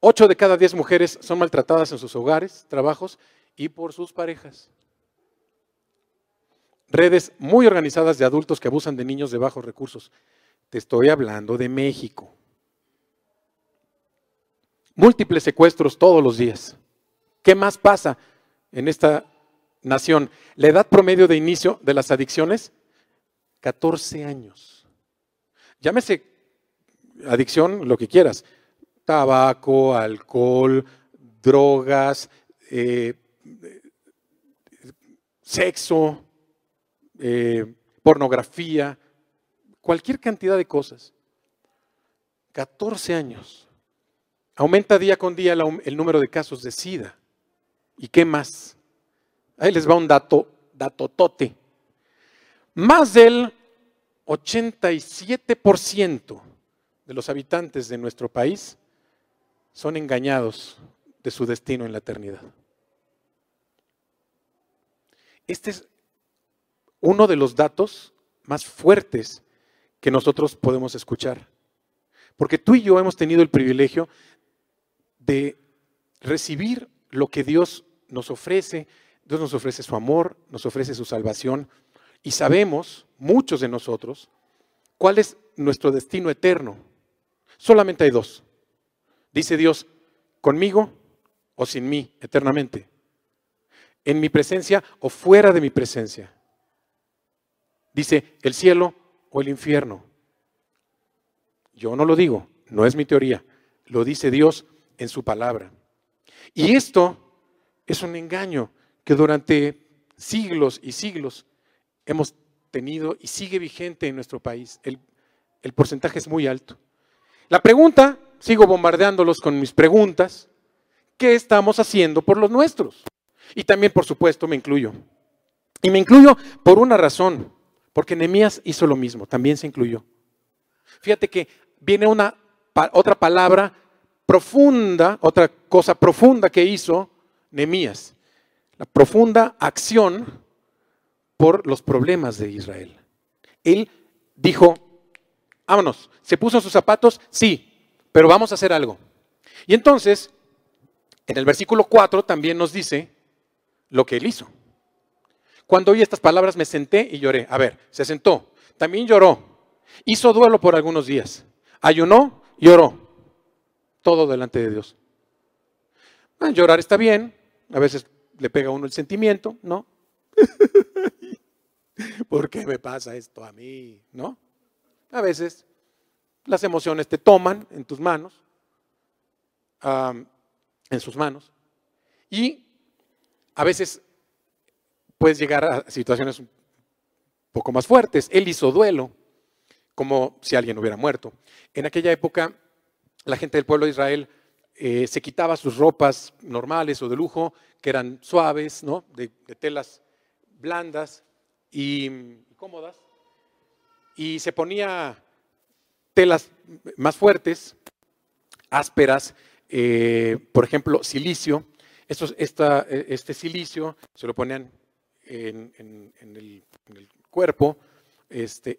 A: Ocho de cada diez mujeres son maltratadas en sus hogares, trabajos y por sus parejas. Redes muy organizadas de adultos que abusan de niños de bajos recursos. Te estoy hablando de México. Múltiples secuestros todos los días. ¿Qué más pasa en esta nación? La edad promedio de inicio de las adicciones, 14 años. Llámese adicción lo que quieras, tabaco, alcohol, drogas, eh, sexo, eh, pornografía, cualquier cantidad de cosas. 14 años. Aumenta día con día el, número de casos de SIDA. ¿Y qué más? Ahí les va un dato, dato tote. Más del 87% de los habitantes de nuestro país son engañados de su destino en la eternidad. Este es uno de los datos más fuertes que nosotros podemos escuchar. Porque tú y yo hemos tenido el privilegio de recibir lo que Dios nos ofrece. Dios nos ofrece su amor, nos ofrece su salvación. Y sabemos, muchos de nosotros, cuál es nuestro destino eterno. Solamente hay dos. Dice Dios, conmigo o sin mí, eternamente. En mi presencia o fuera de mi presencia. Dice, el cielo o el infierno. Yo no lo digo, no es mi teoría, lo dice Dios en su palabra. Y esto es un engaño que durante siglos y siglos hemos tenido y sigue vigente en nuestro país. El, el porcentaje es muy alto. La pregunta, sigo bombardeándolos con mis preguntas, ¿qué estamos haciendo por los nuestros? Y también, por supuesto, me incluyo. Y me incluyo por una razón, porque Nehemías hizo lo mismo, también se incluyó. Fíjate que viene una otra palabra profunda, otra cosa profunda que hizo Nehemías. La profunda acción por los problemas de Israel. Él dijo, vámonos, se puso sus zapatos, sí, pero vamos a hacer algo. Y entonces, en el versículo 4 también nos dice lo que él hizo. Cuando oí estas palabras me senté y lloré. A ver, se sentó, también lloró, hizo duelo por algunos días ayunó y oró. Todo delante de Dios. Ah, llorar está bien, a veces le pega a uno el sentimiento, ¿no? ¿Por qué me pasa esto a mí? ¿No? A veces las emociones te toman en tus manos, en sus manos, y a veces puedes llegar a situaciones un poco más fuertes. Él hizo duelo, como si alguien hubiera muerto. En aquella época, la gente del pueblo de Israel eh, se quitaba sus ropas normales o de lujo, que eran suaves, ¿no? de, telas blandas y, cómodas, y se ponía telas más fuertes, ásperas, eh, por ejemplo, silicio. este silicio se lo ponían en, el, cuerpo, este,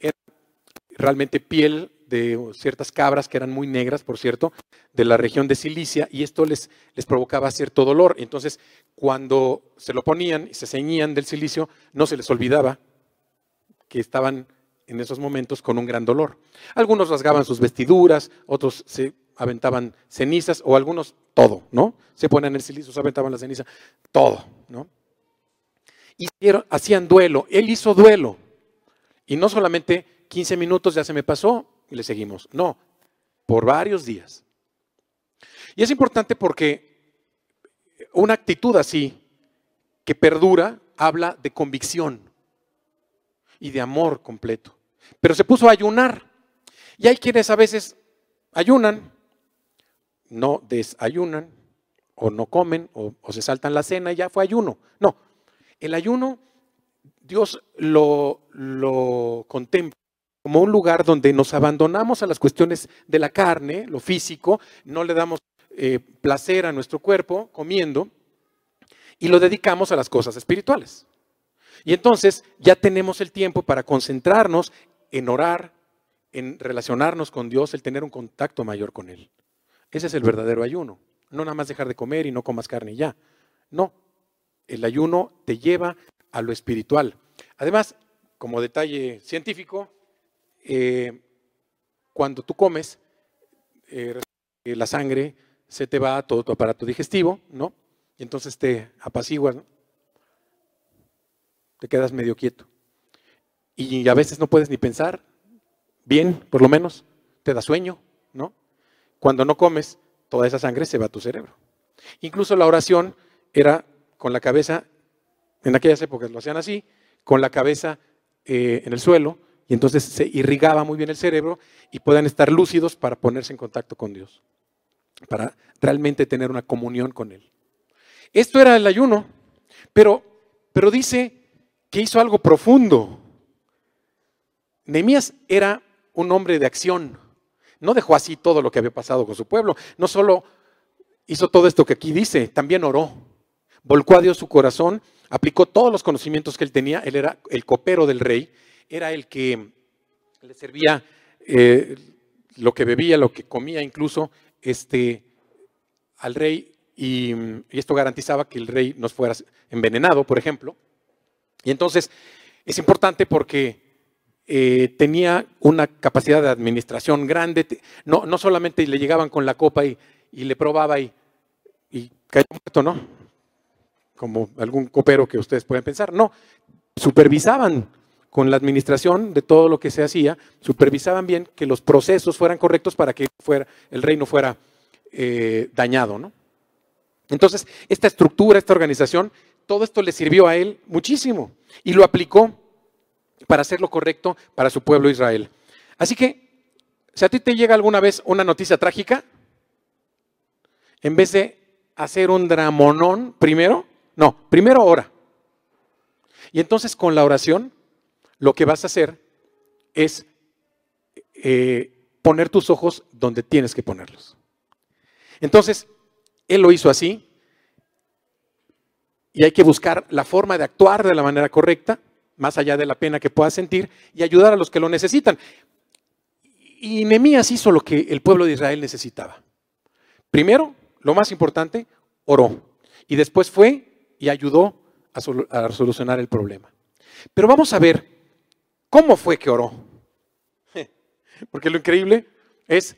A: realmente piel de ciertas cabras que eran muy negras, por cierto, de la región de Cilicia, y esto les, les provocaba cierto dolor. Entonces, cuando se lo ponían y se ceñían del silicio, no se les olvidaba que estaban en esos momentos con un gran dolor. Algunos rasgaban sus vestiduras, otros se aventaban cenizas, o algunos todo, ¿no? Se ponían el silicio, se aventaban la ceniza, todo, ¿no? Y hacían duelo. Él hizo duelo. Y no solamente 15 minutos ya se me pasó y le seguimos. No, por varios días. Y es importante porque una actitud así, que perdura, habla de convicción y de amor completo. Pero se puso a ayunar. Y hay quienes a veces ayunan, no desayunan, o no comen, o, se saltan la cena y ya fue ayuno. No, el ayuno Dios lo, lo contempla como un lugar donde nos abandonamos a las cuestiones de la carne, lo físico, no le damos eh, placer a nuestro cuerpo comiendo y lo dedicamos a las cosas espirituales. Y entonces ya tenemos el tiempo para concentrarnos en orar, en relacionarnos con Dios, el tener un contacto mayor con Él. Ese es el verdadero ayuno. No nada más dejar de comer y no comas carne y ya. No, el ayuno te lleva a lo espiritual. Además, como detalle científico, eh, cuando tú comes, eh, la sangre se te va a todo tu aparato digestivo, ¿no? Y entonces te apaciguas, ¿no? Te quedas medio quieto. Y a veces no puedes ni pensar bien, por lo menos, te da sueño, ¿no? Cuando no comes, toda esa sangre se va a tu cerebro. Incluso la oración era con la cabeza, en aquellas épocas lo hacían así, con la cabeza eh, en el suelo y entonces se irrigaba muy bien el cerebro y puedan estar lúcidos para ponerse en contacto con Dios, para realmente tener una comunión con Él. Esto era el ayuno, pero, pero dice que hizo algo profundo. Nehemías era un hombre de acción. No dejó así todo lo que había pasado con su pueblo. No solo hizo todo esto que aquí dice, también oró. Volcó a Dios su corazón, aplicó todos los conocimientos que él tenía. Él era el copero del rey, era el que le servía eh, lo que bebía, lo que comía incluso este, al rey. Y, y esto garantizaba que el rey no fuera envenenado, por ejemplo. Y entonces es importante porque eh, tenía una capacidad de administración grande, no, no solamente le llegaban con la copa y, le probaba y, y caía muerto, ¿no? Como algún copero que ustedes pueden pensar, no, supervisaban con la administración de todo lo que se hacía, supervisaban bien que los procesos fueran correctos para que fuera, el reino fuera eh, dañado, ¿no? Entonces, esta estructura, esta organización, todo esto le sirvió a él muchísimo y lo aplicó para hacer lo correcto para su pueblo Israel. Así que, si a ti te llega alguna vez una noticia trágica, en vez de hacer un dramonón primero, no, primero ora. Y entonces con la oración, lo que vas a hacer es eh, poner tus ojos donde tienes que ponerlos. Entonces, él lo hizo así, y hay que buscar la forma de actuar de la manera correcta más allá de la pena que pueda sentir, y ayudar a los que lo necesitan. Y Nehemías hizo lo que el pueblo de Israel necesitaba. Primero, lo más importante, oró. Y después fue y ayudó a, solucionar el problema. Pero vamos a ver cómo fue que oró. Porque lo increíble es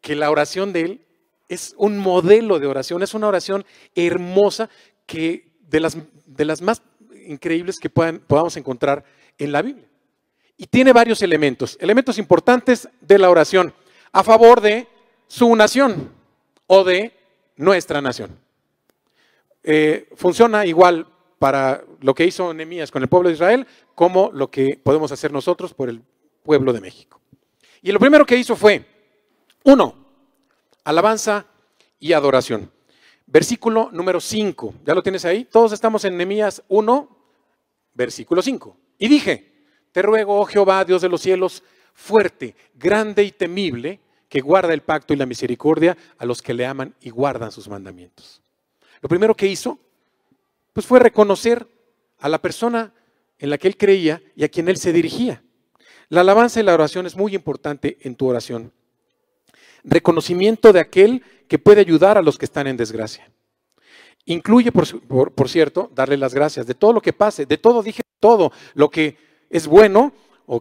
A: que la oración de él es un modelo de oración, es una oración hermosa que de las, de las más increíbles que podamos encontrar en la Biblia. Y tiene varios elementos, elementos importantes de la oración a favor de su nación o de nuestra nación. Eh, funciona igual para lo que hizo Nehemías con el pueblo de Israel como lo que podemos hacer nosotros por el pueblo de México. Y lo primero que hizo fue, uno, alabanza y adoración. Versículo número 5, ¿ya lo tienes ahí? Todos estamos en Nehemías 1, Versículo 5. Y dije, te ruego, oh Jehová, Dios de los cielos, fuerte, grande y temible, que guarda el pacto y la misericordia a los que le aman y guardan sus mandamientos. Lo primero que hizo, pues fue reconocer a la persona en la que él creía y a quien él se dirigía. La alabanza y la oración es muy importante en tu oración. Reconocimiento de aquel que puede ayudar a los que están en desgracia. Incluye, por, cierto, darle las gracias de todo lo que pase, de todo, dije todo, lo que es bueno o,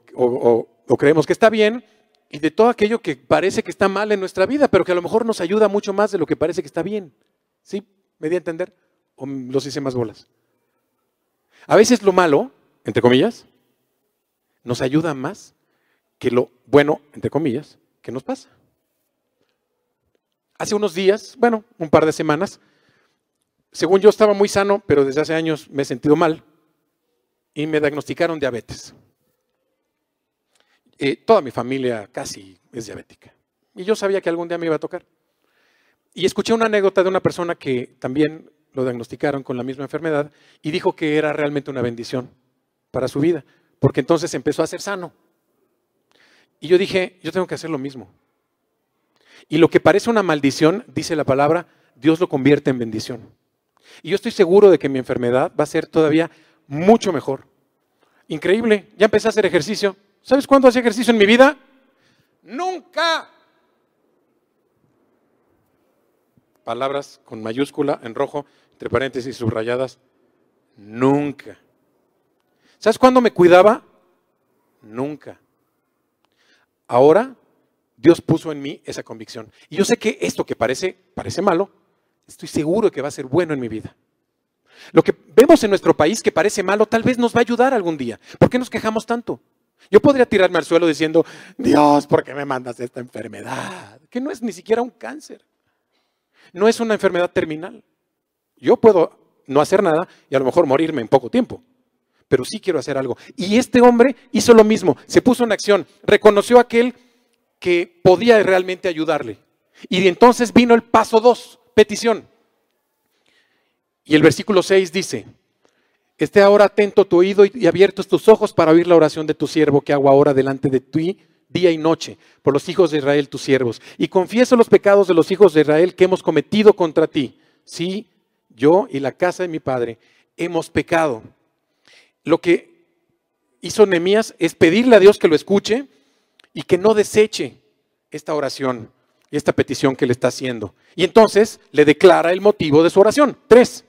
A: creemos que está bien y de todo aquello que parece que está mal en nuestra vida, pero que a lo mejor nos ayuda mucho más de lo que parece que está bien. ¿Sí? ¿Me di a entender? ¿O los hice más bolas? A veces lo malo, entre comillas, nos ayuda más que lo bueno, entre comillas, que nos pasa. Hace unos días, bueno, un par de semanas, según yo estaba muy sano, pero desde hace años me he sentido mal y me diagnosticaron diabetes. Eh, toda mi familia casi es diabética. Y yo sabía que algún día me iba a tocar. Y escuché una anécdota de una persona que también lo diagnosticaron con la misma enfermedad y dijo que era realmente una bendición para su vida, porque entonces empezó a ser sano. Y yo dije, yo tengo que hacer lo mismo. Y lo que parece una maldición, dice la palabra, Dios lo convierte en bendición. Y yo estoy seguro de que mi enfermedad va a ser todavía mucho mejor. Increíble, ya empecé a hacer ejercicio. ¿Sabes cuándo hacía ejercicio en mi vida? Nunca. Palabras con mayúscula en rojo, entre paréntesis subrayadas. Nunca. ¿Sabes cuándo me cuidaba? Nunca. Ahora Dios puso en mí esa convicción. Y yo sé que esto que parece, parece malo, estoy seguro que va a ser bueno en mi vida. Lo que vemos en nuestro país que parece malo, tal vez nos va a ayudar algún día. ¿Por qué nos quejamos tanto? Yo podría tirarme al suelo diciendo, Dios, ¿por qué me mandas esta enfermedad? Que no es ni siquiera un cáncer. No es una enfermedad terminal. Yo puedo no hacer nada y a lo mejor morirme en poco tiempo. pero sí quiero hacer algo. Y este hombre hizo lo mismo, se puso en acción, reconoció a aquel que podía realmente ayudarle. Y entonces vino el paso dos, petición. Y el versículo 6 dice, esté ahora atento tu oído y abiertos tus ojos para oír la oración de tu siervo que hago ahora delante de ti día y noche por los hijos de Israel, tus siervos. Y confieso los pecados de los hijos de Israel que hemos cometido contra ti. Sí, yo y la casa de mi padre hemos pecado. Lo que hizo Nehemías es pedirle a Dios que lo escuche y que no deseche esta oración esta petición que le está haciendo. Y entonces le declara el motivo de su oración. Tres.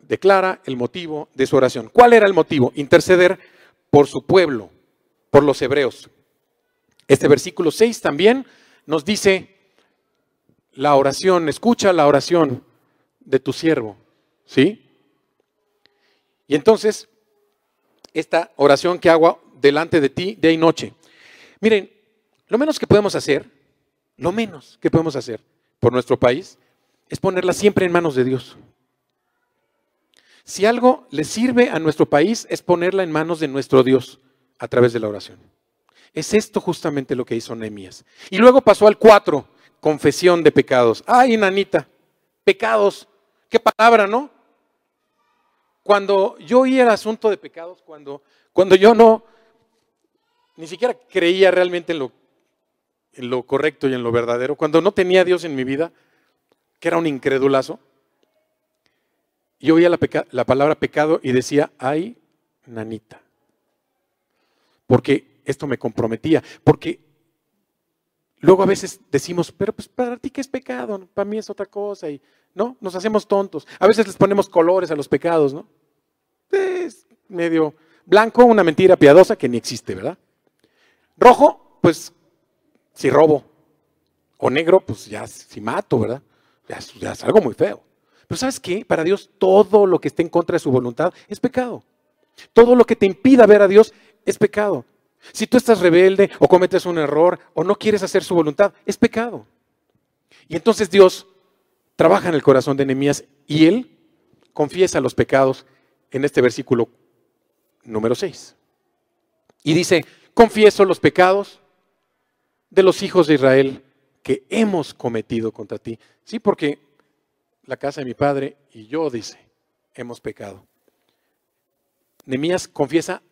A: Declara el motivo de su oración. ¿Cuál era el motivo? Interceder por su pueblo, por los hebreos. Este versículo 6 también nos dice la oración, escucha la oración de tu siervo, ¿sí? Y entonces, esta oración que hago delante de ti día y noche. Miren, lo menos que podemos hacer, lo menos que podemos hacer por nuestro país, es ponerla siempre en manos de Dios. Si algo le sirve a nuestro país, es ponerla en manos de nuestro Dios a través de la oración. Es esto justamente lo que hizo Nehemías. Y luego pasó al 4, confesión de pecados. Ay, nanita, pecados. Qué palabra, ¿no? Cuando yo oí el asunto de pecados, cuando, cuando yo no, ni siquiera creía realmente en lo, en lo correcto y en lo verdadero, cuando no tenía Dios en mi vida, que era un incredulazo, yo oía la, la palabra pecado y decía, ay, nanita porque esto me comprometía, porque luego a veces decimos, pero pues para ti qué es pecado, para mí es otra cosa, y no, nos hacemos tontos. A veces les ponemos colores a los pecados, ¿no? Es medio blanco, una mentira piadosa que ni existe, ¿verdad? Rojo, pues si robo, o negro, pues ya si mato, ¿verdad? Ya, es algo muy feo. Pero ¿sabes qué? Para Dios todo lo que esté en contra de su voluntad es pecado. Todo lo que te impida ver a Dios es pecado. Si tú estás rebelde o cometes un error o no quieres hacer su voluntad, es pecado. Y entonces Dios trabaja en el corazón de Nehemías y él confiesa los pecados en este versículo número 6. Y dice, confieso los pecados de los hijos de Israel que hemos cometido contra ti. Sí, porque la casa de mi padre y yo, dice, hemos pecado. Nehemías confiesa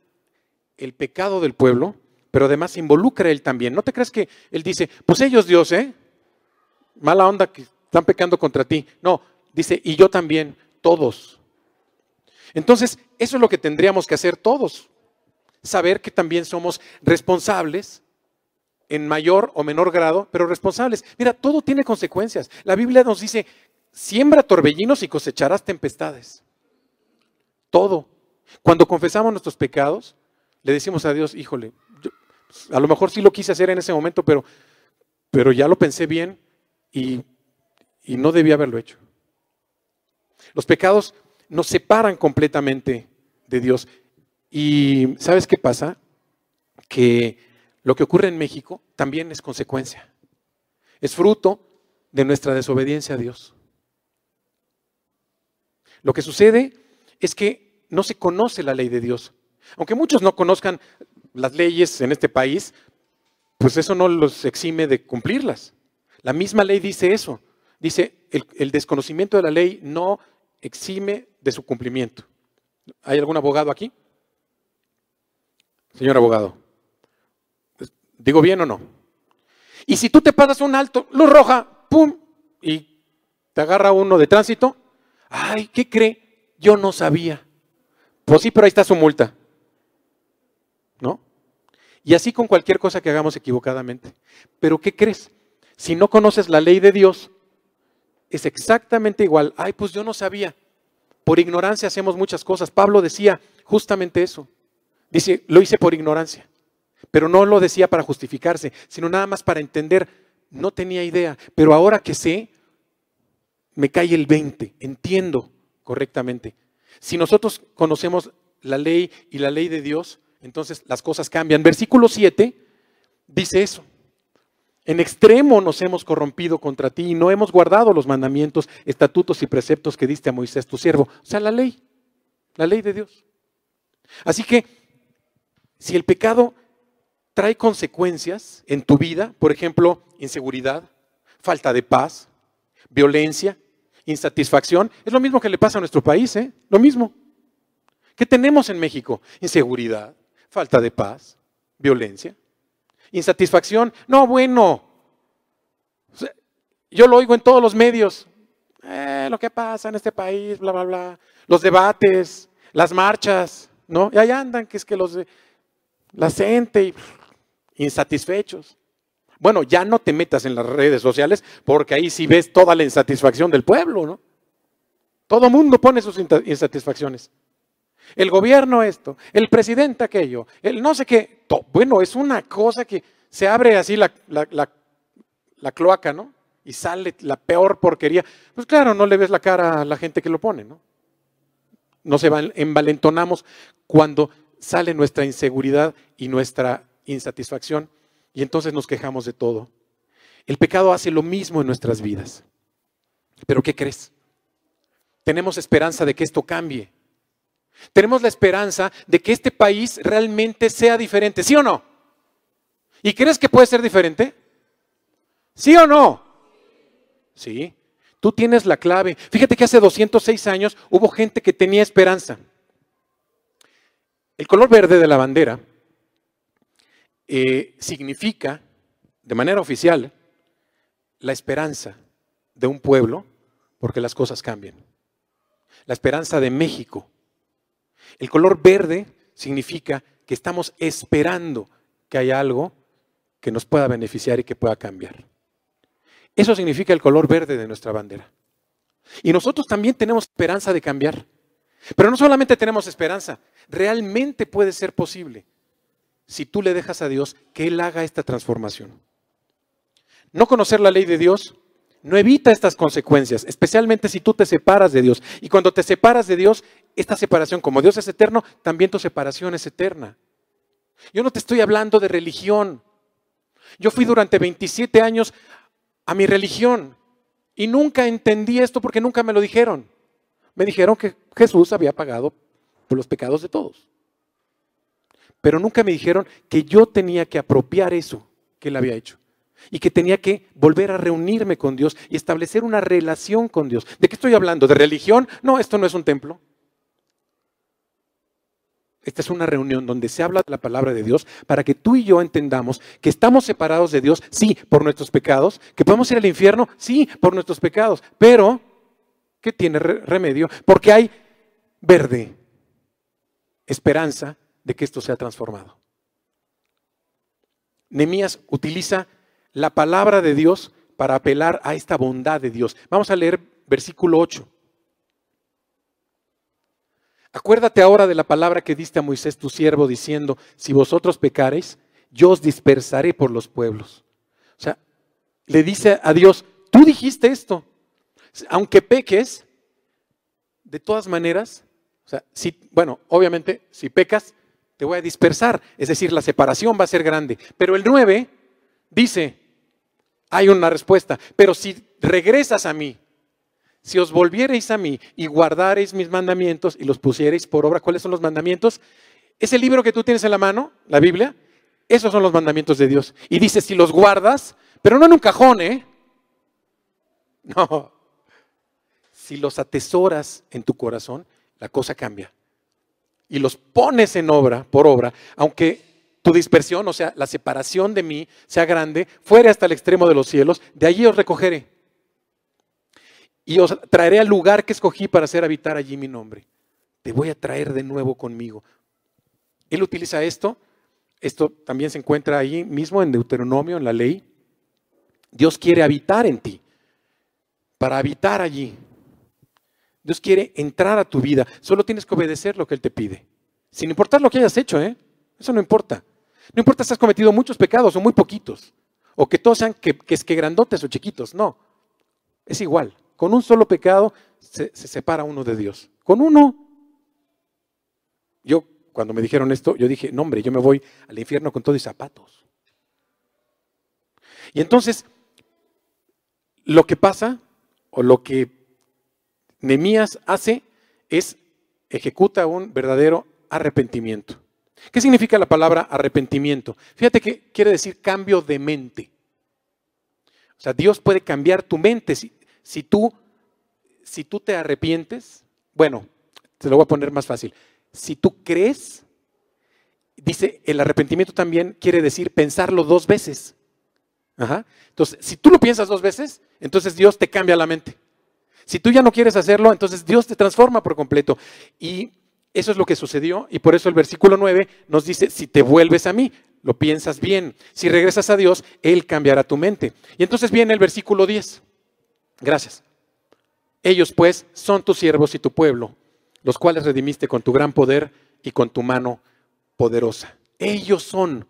A: el pecado del pueblo, pero además involucra él también. ¿No te crees que él dice, pues ellos Dios, ¿eh? Mala onda que están pecando contra ti. No, dice, y yo también, todos. Entonces, eso es lo que tendríamos que hacer todos. Saber que también somos responsables en mayor o menor grado, pero responsables. Mira, todo tiene consecuencias. La Biblia nos dice, siembra torbellinos y cosecharás tempestades. Todo. Cuando confesamos nuestros pecados, le decimos a Dios, híjole, a lo mejor sí lo quise hacer en ese momento, pero, pero ya lo pensé bien y, y no debía haberlo hecho. Los pecados nos separan completamente de Dios. Y ¿sabes qué pasa? Que lo que ocurre en México también es consecuencia. Es fruto de nuestra desobediencia a Dios. Lo que sucede es que no se conoce la ley de Dios. Aunque muchos no conozcan las leyes en este país, pues eso no los exime de cumplirlas. La misma ley dice eso. Dice, el, desconocimiento de la ley no exime de su cumplimiento. ¿Hay algún abogado aquí? Señor abogado, ¿digo bien o no? Y si tú te pasas un alto, luz roja, ¡pum! Y te agarra uno de tránsito, ¡ay, qué cree! Yo no sabía. Pues sí, pero ahí está su multa. ¿no? Y así con cualquier cosa que hagamos equivocadamente. Pero ¿qué crees? Si no conoces la ley de Dios, es exactamente igual. Ay, pues yo no sabía. Por ignorancia hacemos muchas cosas. Pablo decía justamente eso. Dice, lo hice por ignorancia. Pero no lo decía para justificarse, sino nada más para entender. No tenía idea. Pero ahora que sé, me cae el 20. Entiendo correctamente. Si nosotros conocemos la ley y la ley de Dios, entonces las cosas cambian. Versículo 7 dice eso. En extremo nos hemos corrompido contra ti y no hemos guardado los mandamientos, estatutos y preceptos que diste a Moisés tu siervo. O sea, la ley. la ley de Dios. Así que, si el pecado trae consecuencias en tu vida, por ejemplo, inseguridad, falta de paz, violencia, insatisfacción, es lo mismo que le pasa a nuestro país, ¿eh? Lo mismo. ¿Qué tenemos en México? Inseguridad, falta de paz, violencia, insatisfacción. No, bueno. Yo lo oigo en todos los medios. Eh, lo que pasa en este país, bla, bla, bla. Los debates, las marchas, ¿no? Y ahí andan, que es que los la gente, insatisfechos. Bueno, ya no te metas en las redes sociales porque ahí sí ves toda la insatisfacción del pueblo, ¿no? Todo mundo pone sus insatisfacciones. El gobierno esto, el presidente aquello, el no sé qué. Bueno, es una cosa que se abre así la, cloaca, ¿no? Y sale la peor porquería. Pues claro, no le ves la cara a la gente que lo pone, ¿no? Nos envalentonamos cuando sale nuestra inseguridad y nuestra insatisfacción y entonces nos quejamos de todo. El pecado hace lo mismo en nuestras vidas. Pero ¿qué crees? Tenemos esperanza de que esto cambie. Tenemos la esperanza de que este país realmente sea diferente, ¿sí o no? ¿Y crees que puede ser diferente? ¿Sí o no? Sí. Tú tienes la clave. Fíjate que hace 206 años hubo gente que tenía esperanza. El color verde de la bandera eh, significa, de manera oficial, la esperanza de un pueblo porque las cosas cambian. La esperanza de México. El color verde significa que estamos esperando que haya algo que nos pueda beneficiar y que pueda cambiar. Eso significa el color verde de nuestra bandera. Y nosotros también tenemos esperanza de cambiar. Pero no solamente tenemos esperanza, realmente puede ser posible si tú le dejas a Dios que Él haga esta transformación. No conocer la ley de Dios no evita estas consecuencias, especialmente si tú te separas de Dios. Y cuando te separas de Dios, esta separación, como Dios es eterno, también tu separación es eterna. Yo no te estoy hablando de religión. Yo fui durante 27 años a mi religión y nunca entendí esto porque nunca me lo dijeron. Me dijeron que Jesús había pagado por los pecados de todos pero nunca me dijeron que yo tenía que apropiar eso que él había hecho y que tenía que volver a reunirme con Dios y establecer una relación con Dios. ¿De qué estoy hablando? ¿De religión? No, esto no es un templo. Esta es una reunión donde se habla la palabra de Dios para que tú y yo entendamos que estamos separados de Dios, sí, por nuestros pecados, que podemos ir al infierno, sí, por nuestros pecados, pero ¿qué tiene remedio? Porque hay verde, esperanza de que esto sea transformado. Nemías utiliza la palabra de Dios para apelar a esta bondad de Dios. Vamos a leer versículo 8. Acuérdate ahora de la palabra que diste a Moisés tu siervo diciendo, si vosotros pecareis, yo os dispersaré por los pueblos. O sea, le dice a Dios, tú dijiste esto, aunque peques, de todas maneras, o sea, si, bueno, obviamente, si pecas, te voy a dispersar, es decir, la separación va a ser grande. Pero el 9 dice, hay una respuesta, pero si regresas a mí, si os volviereis a mí y guardareis mis mandamientos y los pusiereis por obra, ¿cuáles son los mandamientos? Ese libro que tú tienes en la mano, la Biblia, esos son los mandamientos de Dios. Y dice, si los guardas, pero no en un cajón, ¿eh? No. Si los atesoras en tu corazón, la cosa cambia y los pones en obra, por obra, aunque tu dispersión, o sea, la separación de mí sea grande, fuere hasta el extremo de los cielos, de allí os recogeré. Y os traeré al lugar que escogí para hacer habitar allí mi nombre. Te voy a traer de nuevo conmigo. Él utiliza esto, esto también se encuentra ahí mismo en Deuteronomio, en la ley. Dios quiere habitar en ti, para habitar allí. Dios quiere entrar a tu vida. Solo tienes que obedecer lo que Él te pide. Sin importar lo que hayas hecho, ¿eh? Eso no importa. No importa si has cometido muchos pecados o muy poquitos. O que todos sean que, es que grandotes o chiquitos. No. Es igual. Con un solo pecado se, se separa uno de Dios. Con uno. Yo, cuando me dijeron esto, yo dije, no hombre, yo me voy al infierno con todos y zapatos. Y entonces, lo que pasa, o lo que Nemías hace es ejecuta un verdadero arrepentimiento. ¿Qué significa la palabra arrepentimiento? Fíjate que quiere decir cambio de mente. O sea, Dios puede cambiar tu mente si, si tú, si tú te arrepientes. Bueno, te lo voy a poner más fácil. Si tú crees, dice, el arrepentimiento también quiere decir pensarlo dos veces. Entonces, si tú lo piensas dos veces, entonces Dios te cambia la mente. Si tú ya no quieres hacerlo, entonces Dios te transforma por completo. Y eso es lo que sucedió y por eso el versículo 9 nos dice, si te vuelves a mí, lo piensas bien. Si regresas a Dios, Él cambiará tu mente. Y entonces viene el versículo 10. Gracias. Ellos pues son tus siervos y tu pueblo, los cuales redimiste con tu gran poder y con tu mano poderosa. Ellos son.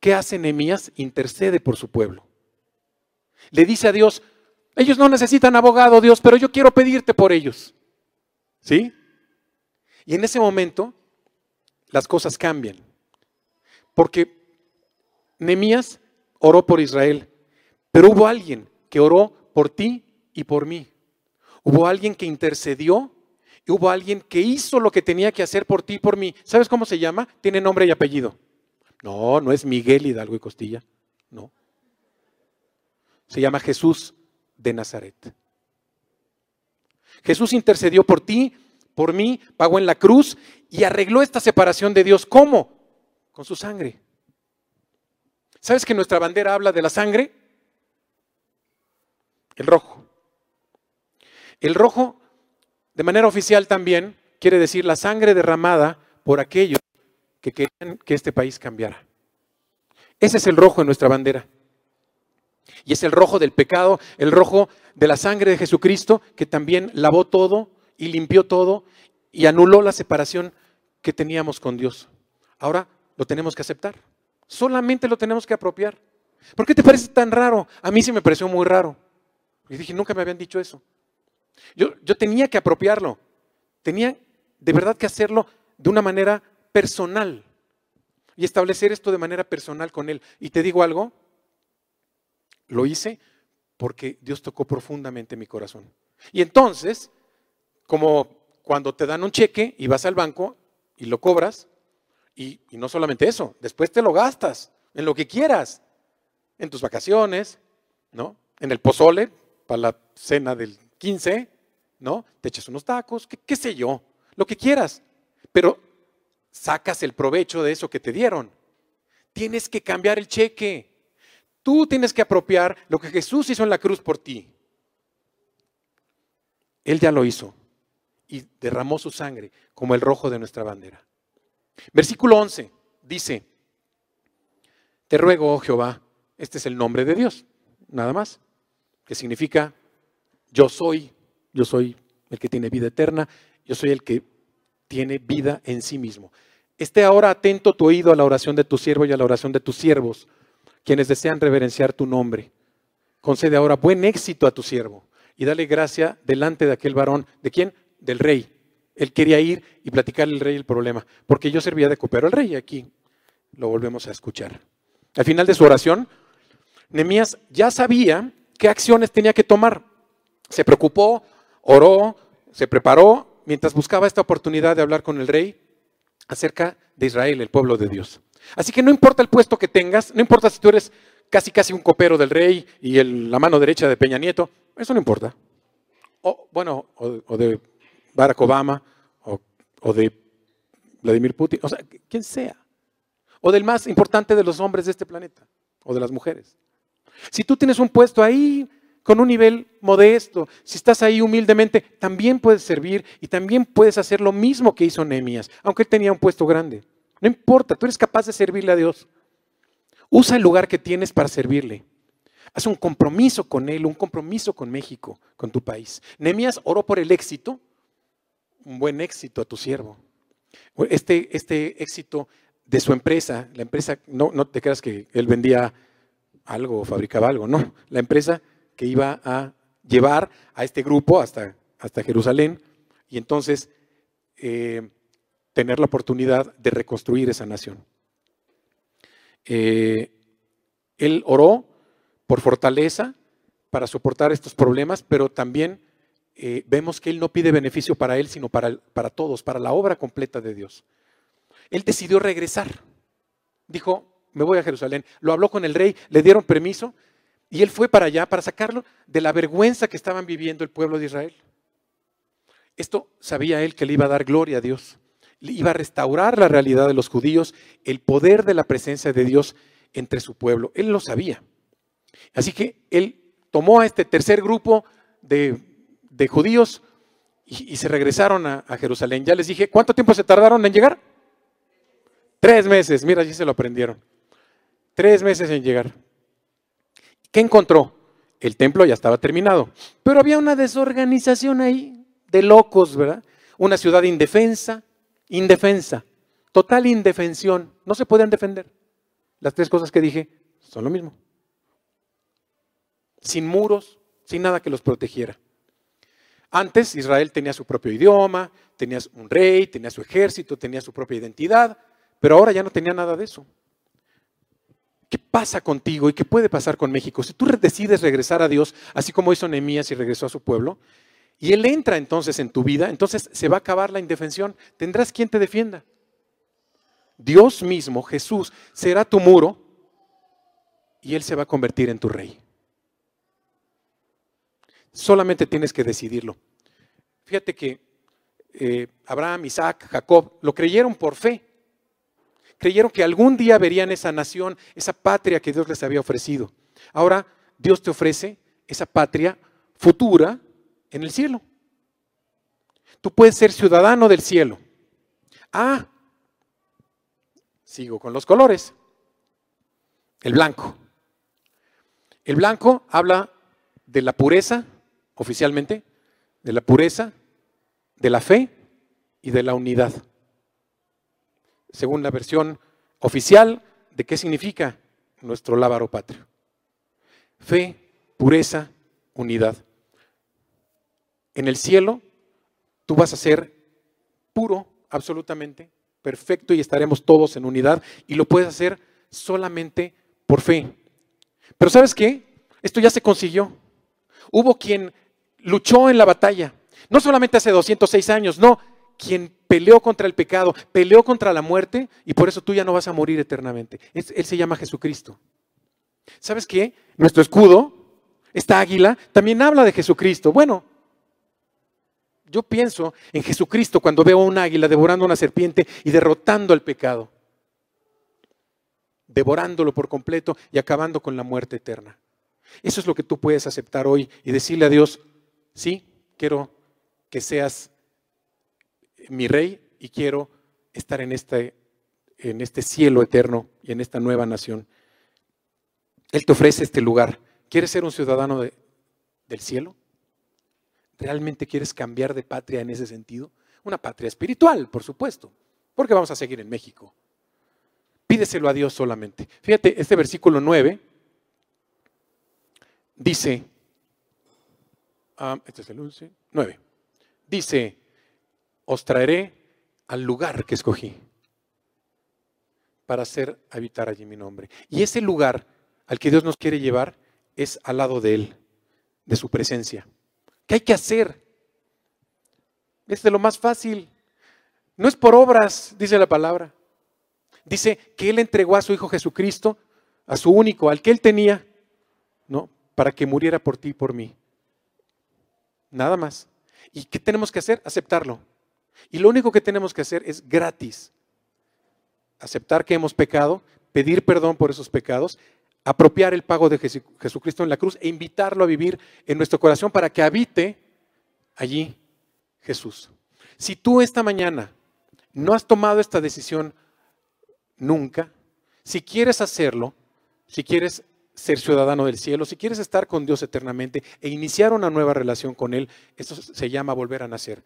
A: ¿Qué hace Nehemías? Intercede por su pueblo. Le dice a Dios, ellos no necesitan abogado, Dios, pero yo quiero pedirte por ellos. ¿Sí? Y en ese momento las cosas cambian. Porque Nemías oró por Israel, pero hubo alguien que oró por ti y por mí. Hubo alguien que intercedió y hubo alguien que hizo lo que tenía que hacer por ti y por mí. ¿Sabes cómo se llama? Tiene nombre y apellido. No, no es Miguel Hidalgo y Costilla. No. Se llama Jesús de Nazaret. Jesús intercedió por ti por mí, pagó en la cruz y arregló esta separación de Dios. ¿Cómo? Con su sangre. ¿Sabes que nuestra bandera habla de la sangre? El rojo. El rojo, de manera oficial también, quiere decir la sangre derramada por aquellos que querían que este país cambiara. Ese es el rojo en nuestra bandera. Y es el rojo del pecado, el rojo de la sangre de Jesucristo, que también lavó todo, y limpió todo y anuló la separación que teníamos con Dios. Ahora lo tenemos que aceptar. Solamente lo tenemos que apropiar. ¿Por qué te parece tan raro? A mí sí me pareció muy raro. Y dije, nunca me habían dicho eso. Yo, yo tenía que apropiarlo. Tenía de verdad que hacerlo de una manera personal. Y establecer esto de manera personal con Él. Y te digo algo, lo hice porque Dios tocó profundamente mi corazón. Y entonces como cuando te dan un cheque y vas al banco y lo cobras, y, no solamente eso, después te lo gastas en lo que quieras, en tus vacaciones, ¿no? En el pozole, para la cena del 15, ¿no? Te echas unos tacos, qué, qué sé yo, lo que quieras, pero sacas el provecho de eso que te dieron. Tienes que cambiar el cheque. Tú tienes que apropiar lo que Jesús hizo en la cruz por ti. Él ya lo hizo y derramó su sangre como el rojo de nuestra bandera. Versículo 11 dice, te ruego, oh Jehová, este es el nombre de Dios, nada más, que significa yo soy, yo soy el que tiene vida eterna, yo soy el que tiene vida en sí mismo. Esté ahora atento tu oído a la oración de tu siervo y a la oración de tus siervos, quienes desean reverenciar tu nombre. Concede ahora buen éxito a tu siervo y dale gracia delante de aquel varón. ¿De quién? del rey. Él quería ir y platicarle al rey el problema, porque yo servía de copero al rey. Aquí lo volvemos a escuchar. Al final de su oración, Nemías ya sabía qué acciones tenía que tomar. Se preocupó, oró, se preparó mientras buscaba esta oportunidad de hablar con el rey acerca de Israel, el pueblo de Dios. Así que no importa el puesto que tengas, no importa si tú eres casi casi un copero del rey y la mano derecha de Peña Nieto, eso no importa. O, bueno, o de Barack Obama o, de Vladimir Putin, o sea, quien sea. O del más importante de los hombres de este planeta, o de las mujeres. Si tú tienes un puesto ahí con un nivel modesto, si estás ahí humildemente, también puedes servir y también puedes hacer lo mismo que hizo Nehemías, aunque él tenía un puesto grande. No importa, tú eres capaz de servirle a Dios. Usa el lugar que tienes para servirle. Haz un compromiso con Él, un compromiso con México, con tu país. Nehemías oró por el éxito un buen éxito a tu siervo. Este, este éxito de su empresa, la empresa, no, no te creas que él vendía algo fabricaba algo, no. La empresa que iba a llevar a este grupo hasta, hasta Jerusalén y entonces eh, tener la oportunidad de reconstruir esa nación. Eh, él oró por fortaleza para soportar estos problemas, pero también eh, vemos que él no pide beneficio para él, sino para, para todos, para la obra completa de Dios. Él decidió regresar. Dijo, me voy a Jerusalén. Lo habló con el rey, le dieron permiso y él fue para allá para sacarlo de la vergüenza que estaban viviendo el pueblo de Israel. Esto sabía él que le iba a dar gloria a Dios. Iba a restaurar la realidad de los judíos, el poder de la presencia de Dios entre su pueblo. Él lo sabía. Así que él tomó a este tercer grupo de, judíos y, se regresaron a, a Jerusalén. Ya les dije, ¿cuánto tiempo se tardaron en llegar? Tres meses, mira, allí se lo aprendieron. Tres meses en llegar. ¿Qué encontró? El templo ya estaba terminado, pero había una desorganización ahí de locos, ¿verdad? Una ciudad indefensa, indefensa, total indefensión. No se podían defender. Las tres cosas que dije son lo mismo. Sin muros, sin nada que los protegiera. Antes Israel tenía su propio idioma, tenía un rey, tenía su ejército, tenía su propia identidad, pero ahora ya no tenía nada de eso. ¿Qué pasa contigo y qué puede pasar con México? Si tú decides regresar a Dios, así como hizo Nehemías y regresó a su pueblo, y Él entra entonces en tu vida, entonces se va a acabar la indefensión. Tendrás quien te defienda. Dios mismo, Jesús, será tu muro y Él se va a convertir en tu rey. Solamente tienes que decidirlo. Fíjate que eh, Abraham, Isaac, Jacob lo creyeron por fe. Creyeron que algún día verían esa nación, esa patria que Dios les había ofrecido. Ahora Dios te ofrece esa patria futura en el cielo. Tú puedes ser ciudadano del cielo. Ah, sigo con los colores. El blanco. El blanco habla de la pureza, oficialmente, de la pureza, de la fe y de la unidad. Según la versión oficial, ¿de qué significa nuestro lábaro patrio? Fe, pureza, unidad. En el cielo tú vas a ser puro, absolutamente, perfecto y estaremos todos en unidad y lo puedes hacer solamente por fe. Pero ¿sabes qué? Esto ya se consiguió. Hubo quien luchó en la batalla, no solamente hace 206 años, no, quien peleó contra el pecado, peleó contra la muerte y por eso tú ya no vas a morir eternamente. Él se llama Jesucristo. ¿Sabes qué? Nuestro escudo, esta águila, también habla de Jesucristo. Bueno, yo pienso en Jesucristo cuando veo a un águila devorando una serpiente y derrotando al pecado, devorándolo por completo y acabando con la muerte eterna. Eso es lo que tú puedes aceptar hoy y decirle a Dios, sí, quiero que seas mi rey y quiero estar en este, en este cielo eterno y en esta nueva nación. Él te ofrece este lugar. ¿Quieres ser un ciudadano del cielo? ¿Realmente quieres cambiar de patria en ese sentido? Una patria espiritual, por supuesto, porque vamos a seguir en México. Pídeselo a Dios solamente. Fíjate, este versículo 9 dice, ah, este es el 11, 9, dice, os traeré al lugar que escogí para hacer habitar allí mi nombre. Y ese lugar al que Dios nos quiere llevar es al lado de Él, de su presencia. ¿Qué hay que hacer? Es de lo más fácil. No es por obras, dice la palabra. Dice que Él entregó a su Hijo Jesucristo, a su único, al que Él tenía, ¿no? Para que muriera por ti y por mí. Nada más. ¿Y qué tenemos que hacer? Aceptarlo. Y lo único que tenemos que hacer es gratis. Aceptar que hemos pecado, pedir perdón por esos pecados apropiar el pago de Jesucristo en la cruz e invitarlo a vivir en nuestro corazón para que habite allí Jesús. Si tú esta mañana no has tomado esta decisión nunca, si quieres hacerlo, si quieres ser ciudadano del cielo, si quieres estar con Dios eternamente e iniciar una nueva relación con Él, esto se llama volver a nacer.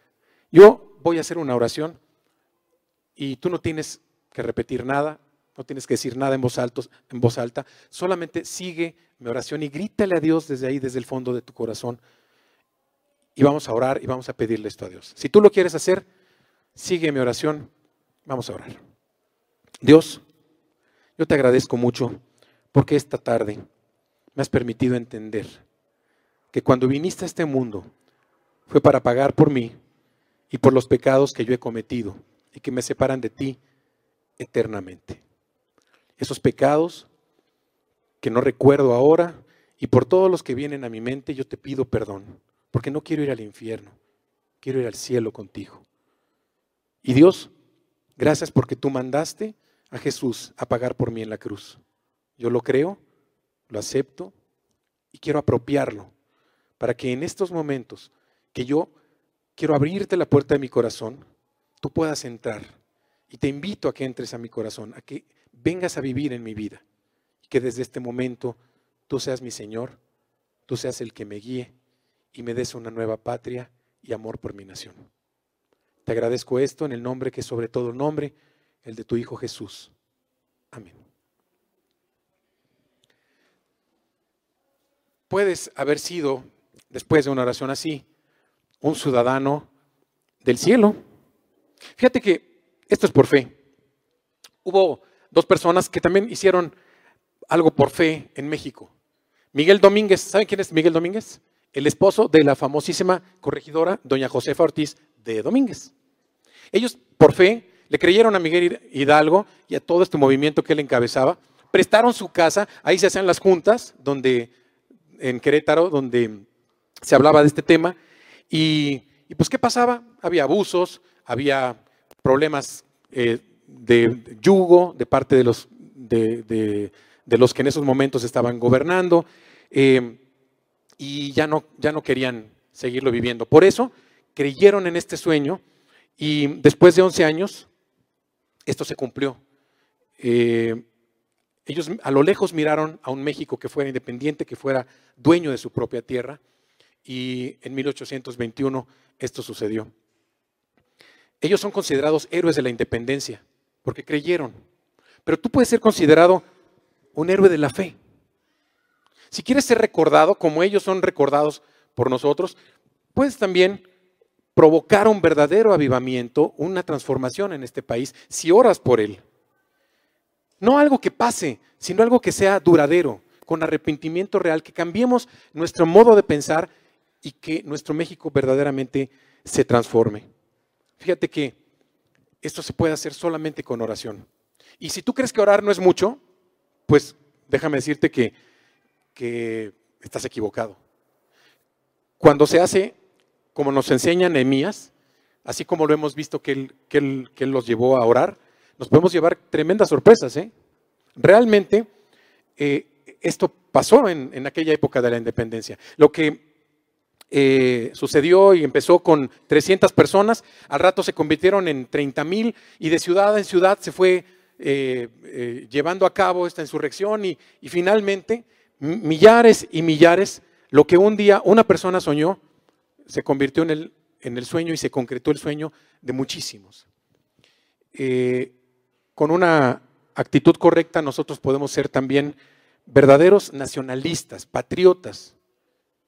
A: Yo voy a hacer una oración y tú no tienes que repetir nada, no tienes que decir nada en voz, en voz alta, solamente sigue mi oración y grítale a Dios desde ahí, desde el fondo de tu corazón. Y vamos a orar y vamos a pedirle esto a Dios. Si tú lo quieres hacer, sigue mi oración, vamos a orar. Dios, yo te agradezco mucho porque esta tarde me has permitido entender que cuando viniste a este mundo fue para pagar por mí y por los pecados que yo he cometido y que me separan de ti eternamente. Esos pecados que no recuerdo ahora y por todos los que vienen a mi mente yo te pido perdón, porque no quiero ir al infierno, quiero ir al cielo contigo. Y Dios, gracias porque tú mandaste a Jesús a pagar por mí en la cruz. Yo lo creo, lo acepto y quiero apropiarlo para que en estos momentos que yo quiero abrirte la puerta de mi corazón, tú puedas entrar. Y te invito a que entres a mi corazón, a que vengas a vivir en mi vida. Que desde este momento tú seas mi Señor, tú seas el que me guíe y me des una nueva patria y amor por mi nación. Te agradezco esto en el nombre que es sobre todo nombre, el de tu Hijo Jesús. Amén. Puedes haber sido, después de una oración así, un ciudadano del cielo. Fíjate que esto es por fe. Hubo dos personas que también hicieron algo por fe en México. Miguel Domínguez, ¿saben quién es Miguel Domínguez? El esposo de la famosísima corregidora doña Josefa Ortiz de Domínguez. Ellos, por fe, le creyeron a Miguel Hidalgo y a todo este movimiento que él encabezaba, prestaron su casa, ahí se hacían las juntas, donde, en Querétaro, donde se hablaba de este tema, y, pues, ¿qué pasaba? Había abusos, había problemas eh, de yugo de parte de los, de, los que en esos momentos estaban gobernando, eh, y ya no, ya no querían seguirlo viviendo. Por eso creyeron en este sueño y después de 11 años, esto se cumplió. Eh, ellos a lo lejos miraron a un México que fuera independiente, que fuera dueño de su propia tierra, y en 1821 esto sucedió. Ellos son considerados héroes de la independencia porque creyeron. Pero tú puedes ser considerado un héroe de la fe. Si quieres ser recordado como ellos son recordados por nosotros, puedes también provocar un verdadero avivamiento, una transformación en este país si oras por él. No algo que pase, sino algo que sea duradero, con arrepentimiento real, que cambiemos nuestro modo de pensar y que nuestro México verdaderamente se transforme. Fíjate que esto se puede hacer solamente con oración. Y si tú crees que orar no es mucho, pues déjame decirte que, que estás equivocado. Cuando se hace, como nos enseña Nehemías, así como lo hemos visto que él, que él, los llevó a orar, nos podemos llevar tremendas sorpresas. ¿eh? Realmente, eh, esto pasó en, en aquella época de la independencia. Lo que eh, sucedió y empezó con 300 personas, al rato se convirtieron en 30 mil y de ciudad en ciudad se fue eh, eh, llevando a cabo esta insurrección y, finalmente millares y millares, lo que un día una persona soñó, se convirtió en el, en el sueño y se concretó el sueño de muchísimos. con una actitud correcta nosotros podemos ser también verdaderos nacionalistas, patriotas,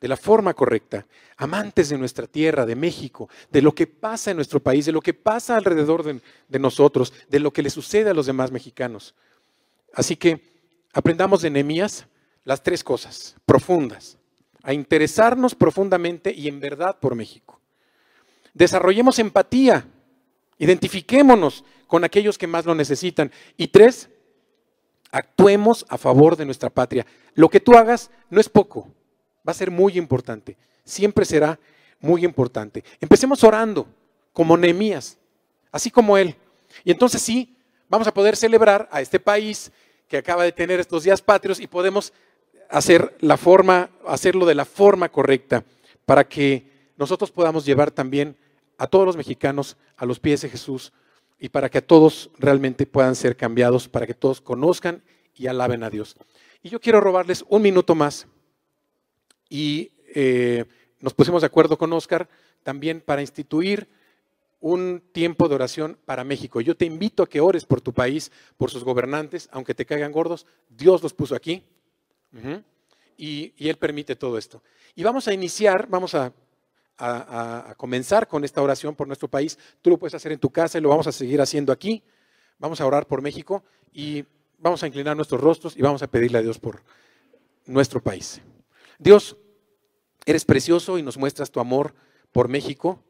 A: de la forma correcta, amantes de nuestra tierra, de México, de lo que pasa en nuestro país, de lo que pasa alrededor de, nosotros, de lo que le sucede a los demás mexicanos. Así que aprendamos de Nehemías las tres cosas profundas, a interesarnos profundamente y en verdad por México. Desarrollemos empatía, identifiquémonos con aquellos que más lo necesitan. Y tres, actuemos a favor de nuestra patria. Lo que tú hagas no es poco, Va a ser muy importante. Siempre será muy importante. Empecemos orando, como Nehemías, así como él. Y entonces sí, vamos a poder celebrar a este país que acaba de tener estos días patrios y podemos hacer la forma, hacerlo de la forma correcta para que nosotros podamos llevar también a todos los mexicanos a los pies de Jesús y para que todos realmente puedan ser cambiados, para que todos conozcan y alaben a Dios. Y yo quiero robarles un minuto más y eh, nos pusimos de acuerdo con Oscar también para instituir un tiempo de oración para México. Yo te invito a que ores por tu país, por sus gobernantes, aunque te caigan gordos, Dios los puso aquí y, Él permite todo esto. Y vamos a iniciar, vamos a, comenzar con esta oración por nuestro país. Tú lo puedes hacer en tu casa y lo vamos a seguir haciendo aquí. Vamos a orar por México y vamos a inclinar nuestros rostros y vamos a pedirle a Dios por nuestro país. Dios, Eres precioso y nos muestras tu amor por México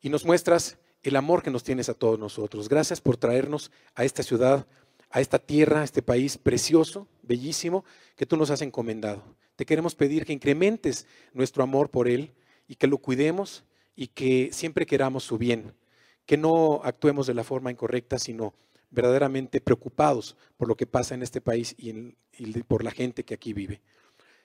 A: y nos muestras el amor que nos tienes a todos nosotros. Gracias por traernos a esta ciudad, a esta tierra, a este país precioso, bellísimo, que tú nos has encomendado. Te queremos pedir que incrementes nuestro amor por Él y que lo cuidemos y que siempre queramos su bien, que no actuemos de la forma incorrecta, sino verdaderamente preocupados por lo que pasa en este país y, por la gente que aquí vive.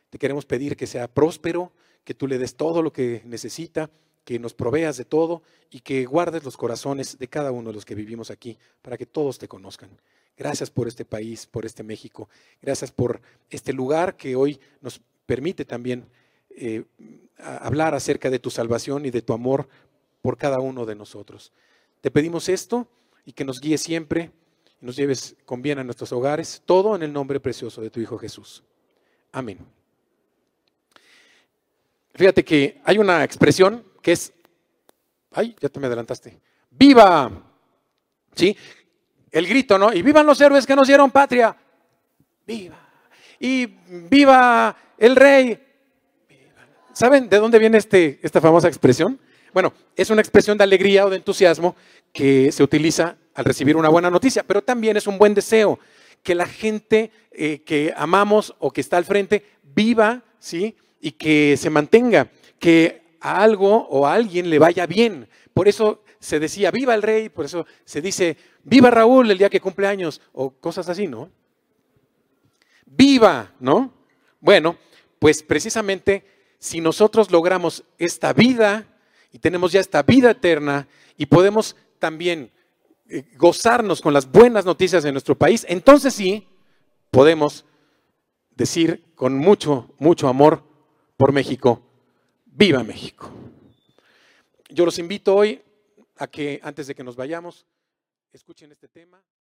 A: Te queremos pedir que sea próspero, que tú le des todo lo que necesita, que nos proveas de todo y que guardes los corazones de cada uno de los que vivimos aquí para que todos te conozcan. Gracias por este país, por este México. Gracias por este lugar que hoy nos permite también eh, hablar acerca de tu salvación y de tu amor por cada uno de nosotros. Te pedimos esto y que nos guíe siempre y nos lleves con bien a nuestros hogares, todo en el nombre precioso de tu Hijo Jesús. Amén. Fíjate que hay una expresión que es, ay, ya te me adelantaste, viva, ¿sí? El grito, ¿no? Y vivan los héroes que nos dieron patria, viva. Y viva el rey. ¿Saben de dónde viene este, esta famosa expresión? Bueno, es una expresión de alegría o de entusiasmo que se utiliza al recibir una buena noticia, pero también es un buen deseo que la gente eh, que amamos o que está al frente viva, ¿sí? Y que se mantenga, que a algo o a alguien le vaya bien. Por eso se decía, viva el rey, por eso se dice, viva Raúl el día que cumple años, o cosas así, ¿no? Viva, ¿no? Bueno, pues precisamente si nosotros logramos esta vida y tenemos ya esta vida eterna y podemos también eh, gozarnos con las buenas noticias de nuestro país, entonces sí podemos decir con mucho, mucho amor por México, viva México. Yo los invito hoy a que antes de que nos vayamos, escuchen este tema.